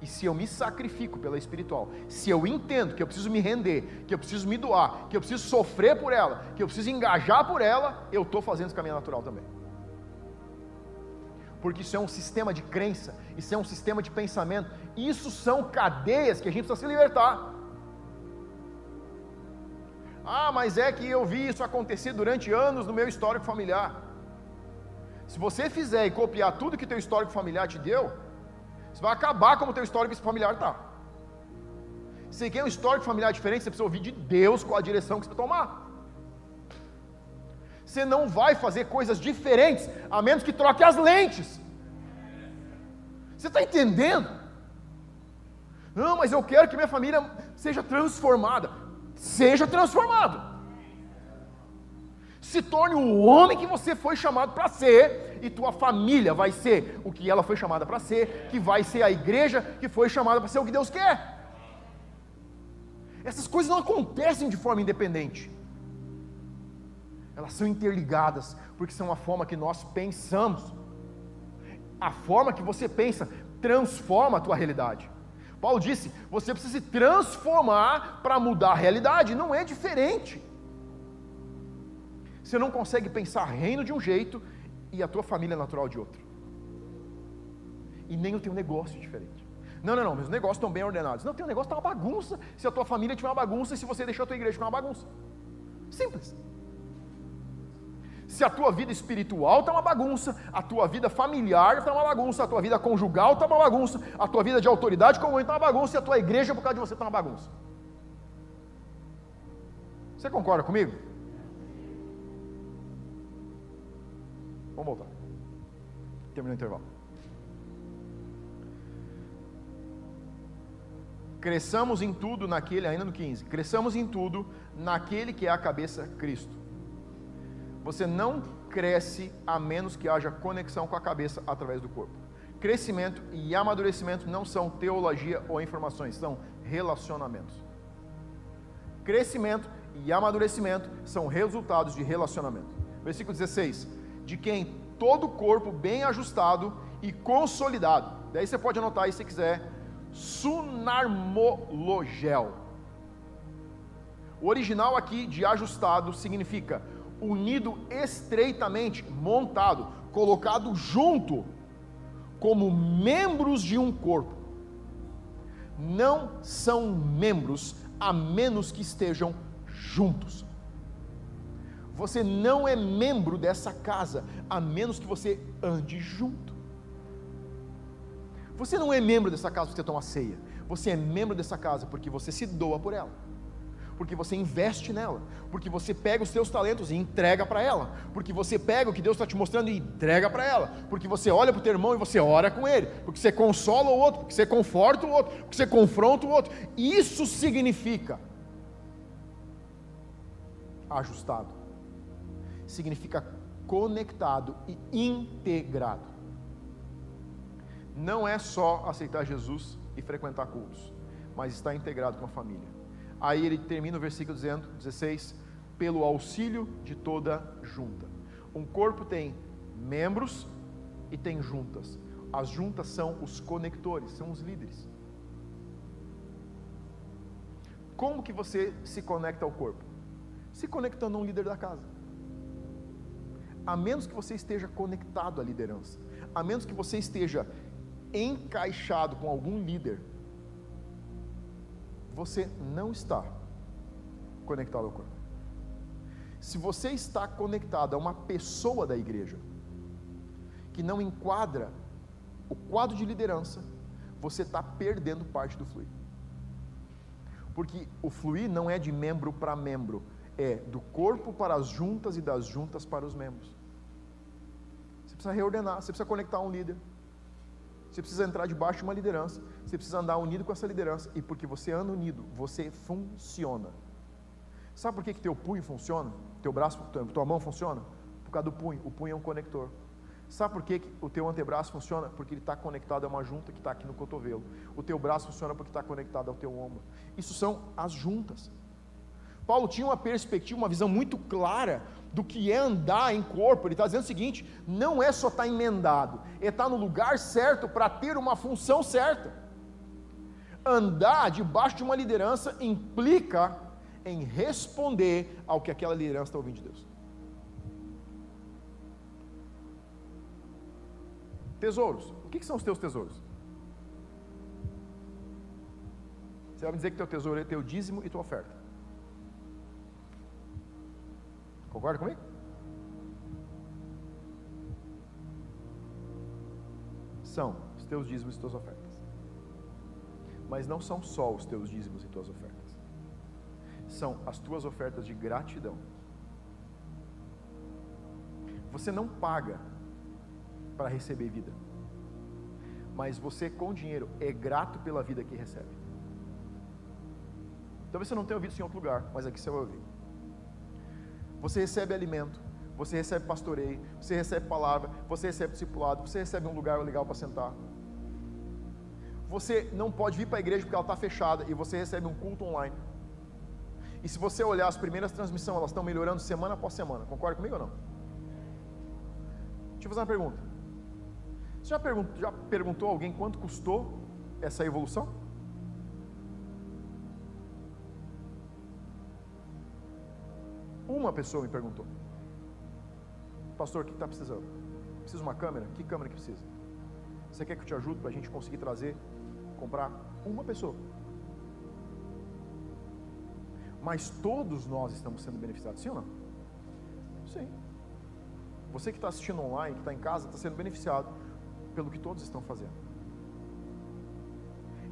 E se eu me sacrifico pela espiritual, se eu entendo que eu preciso me render, que eu preciso me doar, que eu preciso sofrer por ela, que eu preciso engajar por ela, eu estou fazendo esse caminho natural também. Porque isso é um sistema de crença, isso é um sistema de pensamento, isso são cadeias que a gente precisa se libertar. Ah, mas é que eu vi isso acontecer durante anos no meu histórico familiar. Se você fizer e copiar tudo que teu histórico familiar te deu, você vai acabar como teu histórico familiar está. Se quer um histórico familiar diferente, você precisa ouvir de Deus qual a direção que você tomar. Você não vai fazer coisas diferentes, a menos que troque as lentes. Você está entendendo? Não, mas eu quero que minha família seja transformada. Seja transformado. Se torne o homem que você foi chamado para ser, e tua família vai ser o que ela foi chamada para ser, que vai ser a igreja que foi chamada para ser o que Deus quer. Essas coisas não acontecem de forma independente. Elas são interligadas, porque são a forma que nós pensamos. A forma que você pensa transforma a tua realidade. Paulo disse: você precisa se transformar para mudar a realidade, não é diferente. Você não consegue pensar reino de um jeito e a tua família natural de outro. E nem o teu negócio diferente. Não, não, não, meus negócios estão bem ordenados. Não, teu negócio está uma bagunça se a tua família tiver uma bagunça e se você deixou a tua igreja ficar uma bagunça. Simples. Se a tua vida espiritual está uma bagunça, a tua vida familiar está uma bagunça, a tua vida conjugal está uma bagunça, a tua vida de autoridade comum está uma bagunça e a tua igreja por causa de você está uma bagunça. Você concorda comigo? Vamos voltar. Terminou o intervalo. Cresçamos em tudo naquele, ainda no 15, cresçamos em tudo naquele que é a cabeça Cristo. Você não cresce a menos que haja conexão com a cabeça através do corpo. Crescimento e amadurecimento não são teologia ou informações, são relacionamentos. Crescimento e amadurecimento são resultados de relacionamento. Versículo 16: de quem todo o corpo bem ajustado e consolidado. Daí você pode anotar aí se quiser. Sunarmologel. O original aqui de ajustado significa unido estreitamente, montado, colocado junto, como membros de um corpo. Não são membros a menos que estejam juntos. Você não é membro dessa casa, a menos que você ande junto. Você não é membro dessa casa porque você toma ceia. Você é membro dessa casa porque você se doa por ela. Porque você investe nela. Porque você pega os seus talentos e entrega para ela. Porque você pega o que Deus está te mostrando e entrega para ela. Porque você olha para o teu irmão e você ora com ele. Porque você consola o outro. Porque você conforta o outro. Porque você confronta o outro. Isso significa ajustado significa conectado e integrado. Não é só aceitar Jesus e frequentar cultos, mas está integrado com a família. Aí ele termina o versículo dizendo, 16, pelo auxílio de toda junta. Um corpo tem membros e tem juntas. As juntas são os conectores, são os líderes. Como que você se conecta ao corpo? Se conectando a um líder da casa. A menos que você esteja conectado à liderança, a menos que você esteja encaixado com algum líder, você não está conectado ao corpo. Se você está conectado a uma pessoa da igreja que não enquadra o quadro de liderança, você está perdendo parte do fluir. Porque o fluir não é de membro para membro, é do corpo para as juntas e das juntas para os membros. Você precisa reordenar, você precisa conectar um líder. Você precisa entrar debaixo de uma liderança, você precisa andar unido com essa liderança, e porque você anda unido, você funciona. Sabe por que, que teu punho funciona? Teu braço, tua mão funciona? Por causa do punho. O punho é um conector. Sabe por que, que o teu antebraço funciona? Porque ele está conectado a uma junta que está aqui no cotovelo. O teu braço funciona porque está conectado ao teu ombro. Isso são as juntas. Paulo tinha uma perspectiva, uma visão muito clara do que é andar em corpo. Ele está dizendo o seguinte: não é só estar tá emendado, é estar tá no lugar certo para ter uma função certa. Andar debaixo de uma liderança implica em responder ao que aquela liderança está ouvindo de Deus. Tesouros. O que, que são os teus tesouros? Você vai me dizer que teu tesouro é teu dízimo e tua oferta. Concorda comigo? São os teus dízimos e tuas ofertas. Mas não são só os teus dízimos e tuas ofertas. São as tuas ofertas de gratidão. Você não paga para receber vida. Mas você, com dinheiro, é grato pela vida que recebe. Talvez você não tenha ouvido isso em outro lugar, mas aqui você vai ouvir. Você recebe alimento, você recebe pastoreio, você recebe palavra, você recebe discipulado, você recebe um lugar legal para sentar. Você não pode vir para a igreja porque ela está fechada e você recebe um culto online. E se você olhar as primeiras transmissões, elas estão melhorando semana após semana. Concorda comigo ou não? Deixa eu fazer uma pergunta. Você já, perguntou, já perguntou a alguém quanto custou essa evolução? Uma pessoa me perguntou: Pastor, o que está precisando? Precisa uma câmera? Que câmera que precisa? Você quer que eu te ajude para a gente conseguir trazer, comprar uma pessoa? Mas todos nós estamos sendo beneficiados, sim ou não? Sim. Você que está assistindo online, que está em casa, está sendo beneficiado pelo que todos estão fazendo.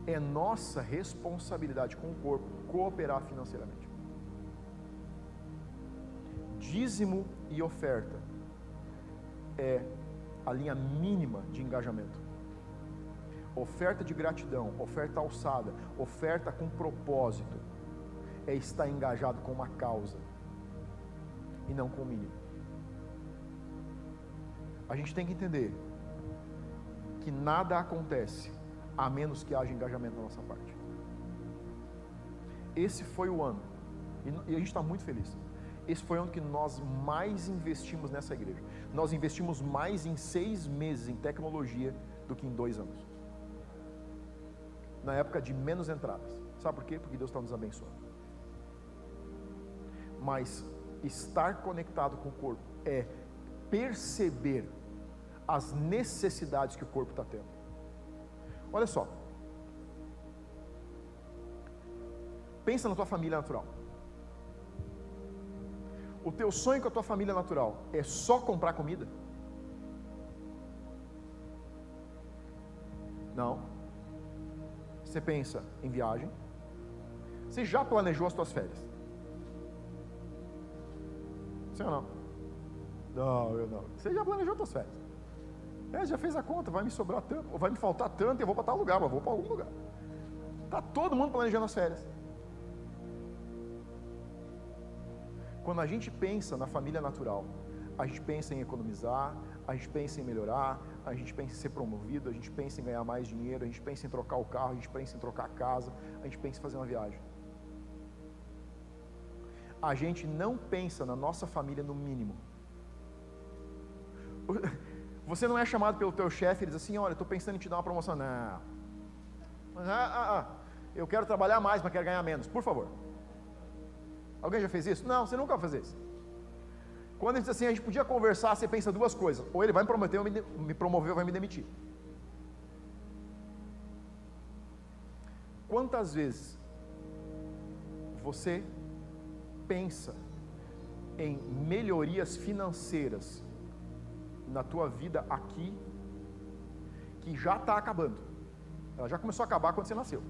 É nossa responsabilidade com o corpo cooperar financeiramente. Dízimo e oferta é a linha mínima de engajamento. Oferta de gratidão, oferta alçada, oferta com propósito, é estar engajado com uma causa e não com o mínimo. A gente tem que entender que nada acontece a menos que haja engajamento da nossa parte. Esse foi o ano, e a gente está muito feliz. Esse foi o ano que nós mais investimos nessa igreja. Nós investimos mais em seis meses em tecnologia do que em dois anos. Na época de menos entradas. Sabe por quê? Porque Deus está nos abençoando. Mas estar conectado com o corpo é perceber as necessidades que o corpo está tendo. Olha só. Pensa na tua família natural. O teu sonho com a tua família natural é só comprar comida? Não. Você pensa em viagem. Você já planejou as tuas férias? Sim ou não? Não, eu não. Você já planejou as tuas férias? É, já fez a conta, vai me sobrar tanto, vai me faltar tanto, eu vou para tal lugar, mas vou para algum lugar. Está todo mundo planejando as férias. Quando a gente pensa na família natural, a gente pensa em economizar, a gente pensa em melhorar, a gente pensa em ser promovido, a gente pensa em ganhar mais dinheiro, a gente pensa em trocar o carro, a gente pensa em trocar a casa, a gente pensa em fazer uma viagem. A gente não pensa na nossa família no mínimo. *laughs* Você não é chamado pelo teu chefe e diz assim, olha, estou pensando em te dar uma promoção. Não. Ah, ah, ah, eu quero trabalhar mais, mas quero ganhar menos. Por favor. Alguém já fez isso? Não, você nunca vai fazer isso. Quando ele diz assim, a gente podia conversar, você pensa duas coisas. Ou ele vai me prometer, ou me promover, ou vai me demitir. Quantas vezes você pensa em melhorias financeiras na tua vida aqui que já está acabando? Ela já começou a acabar quando você nasceu.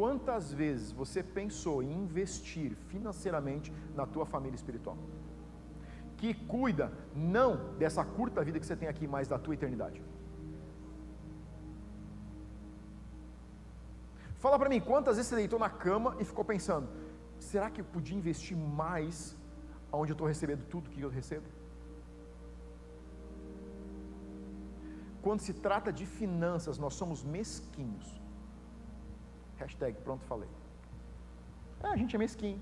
Quantas vezes você pensou em investir financeiramente na tua família espiritual? Que cuida não dessa curta vida que você tem aqui, mas da tua eternidade. Fala para mim, quantas vezes você deitou na cama e ficou pensando: será que eu podia investir mais onde eu estou recebendo tudo que eu recebo? Quando se trata de finanças, nós somos mesquinhos. Hashtag pronto falei. É, a gente é mesquinho.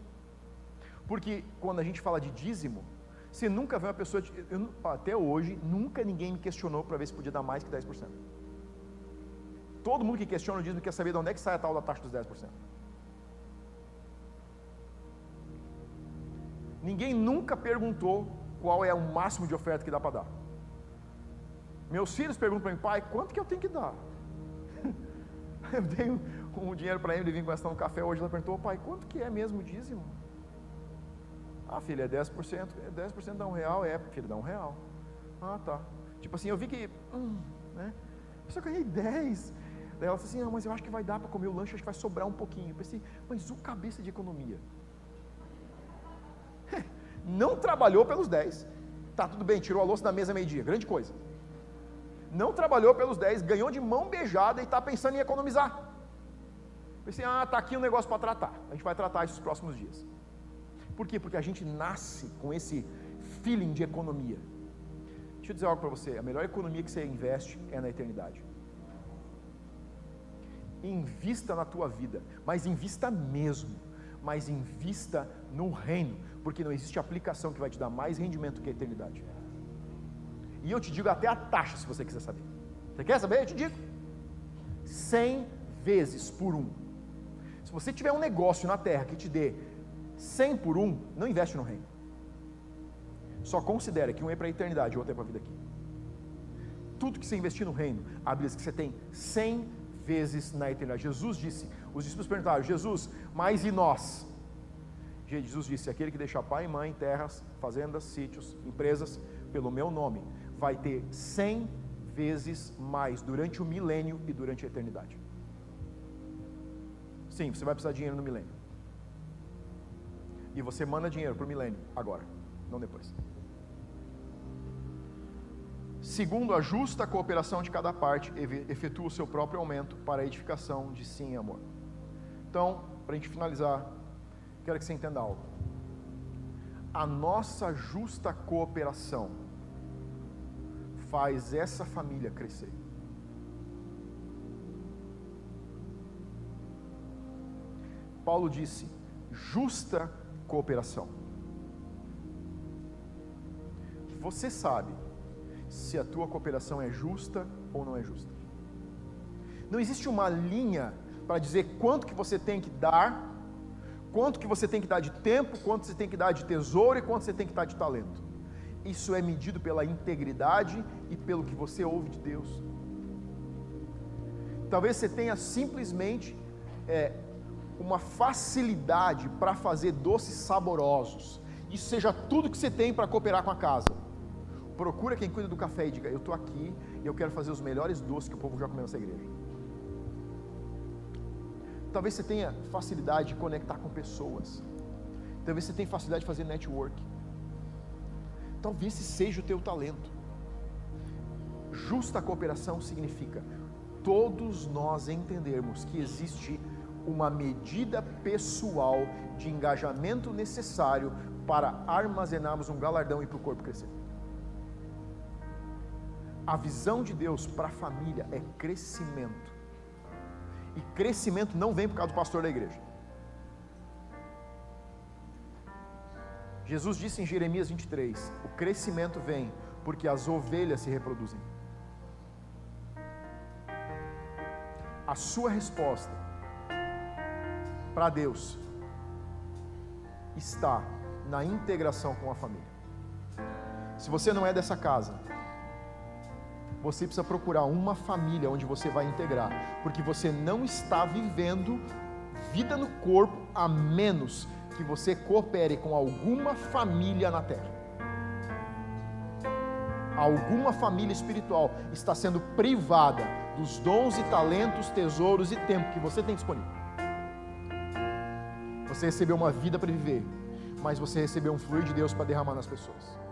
Porque quando a gente fala de dízimo, você nunca vê uma pessoa, eu, até hoje, nunca ninguém me questionou para ver se podia dar mais que 10%. Todo mundo que questiona o dízimo quer saber de onde é que sai a tal da taxa dos 10%. Ninguém nunca perguntou qual é o máximo de oferta que dá para dar. Meus filhos perguntam para mim, pai, quanto que eu tenho que dar? *laughs* eu tenho um dinheiro para ele vinha gastar um café hoje, ela perguntou, pai, quanto que é mesmo o dízimo? Ah, filha, é 10%, 10% dá um real, é, filho, dá um real. Ah, tá. Tipo assim, eu vi que, hum, né, eu só ganhei 10. Daí ela disse assim, não, mas eu acho que vai dar para comer o lanche, acho que vai sobrar um pouquinho. Eu pensei, mas o cabeça de economia? *laughs* Não trabalhou pelos 10. Tá, tudo bem, tirou a louça da mesa meio-dia, grande coisa. Não trabalhou pelos 10, ganhou de mão beijada e está pensando em economizar. Pensei, ah, está aqui um negócio para tratar. A gente vai tratar isso nos próximos dias. Por quê? Porque a gente nasce com esse feeling de economia. Deixa eu dizer algo para você: a melhor economia que você investe é na eternidade. Invista na tua vida, mas invista mesmo, mas invista no reino, porque não existe aplicação que vai te dar mais rendimento que a eternidade. E eu te digo até a taxa, se você quiser saber. Você quer saber? Eu te digo: 100 vezes por um. Se você tiver um negócio na terra que te dê 100 por um, não investe no reino. Só considera que um é para a eternidade e outro é para a vida aqui. Tudo que você investir no reino, a Bíblia diz que você tem 100 vezes na eternidade. Jesus disse, os discípulos perguntaram, Jesus, mas e nós? Jesus disse, aquele que deixa pai e mãe, terras, fazendas, sítios, empresas, pelo meu nome, vai ter 100 vezes mais durante o milênio e durante a eternidade. Sim, você vai precisar de dinheiro no milênio. E você manda dinheiro para o milênio agora, não depois. Segundo, a justa cooperação de cada parte efetua o seu próprio aumento para a edificação de sim e amor. Então, para a gente finalizar, quero que você entenda algo. A nossa justa cooperação faz essa família crescer. Paulo disse: justa cooperação. Você sabe se a tua cooperação é justa ou não é justa. Não existe uma linha para dizer quanto que você tem que dar, quanto que você tem que dar de tempo, quanto você tem que dar de tesouro e quanto você tem que dar de talento. Isso é medido pela integridade e pelo que você ouve de Deus. Talvez você tenha simplesmente é, uma facilidade para fazer doces saborosos. Isso seja tudo que você tem para cooperar com a casa. Procura quem cuida do café e diga: Eu estou aqui e eu quero fazer os melhores doces que o povo já comeu nessa igreja. Talvez você tenha facilidade de conectar com pessoas. Talvez você tenha facilidade de fazer network. Talvez esse seja o teu talento. Justa cooperação significa todos nós entendermos que existe uma medida pessoal de engajamento necessário para armazenarmos um galardão e para o corpo crescer. A visão de Deus para a família é crescimento. E crescimento não vem por causa do pastor da igreja. Jesus disse em Jeremias 23: o crescimento vem porque as ovelhas se reproduzem. A sua resposta para Deus está na integração com a família. Se você não é dessa casa, você precisa procurar uma família onde você vai integrar, porque você não está vivendo vida no corpo a menos que você coopere com alguma família na terra. Alguma família espiritual está sendo privada dos dons e talentos, tesouros e tempo que você tem disponível. Você recebeu uma vida para viver, mas você recebeu um fluir de Deus para derramar nas pessoas.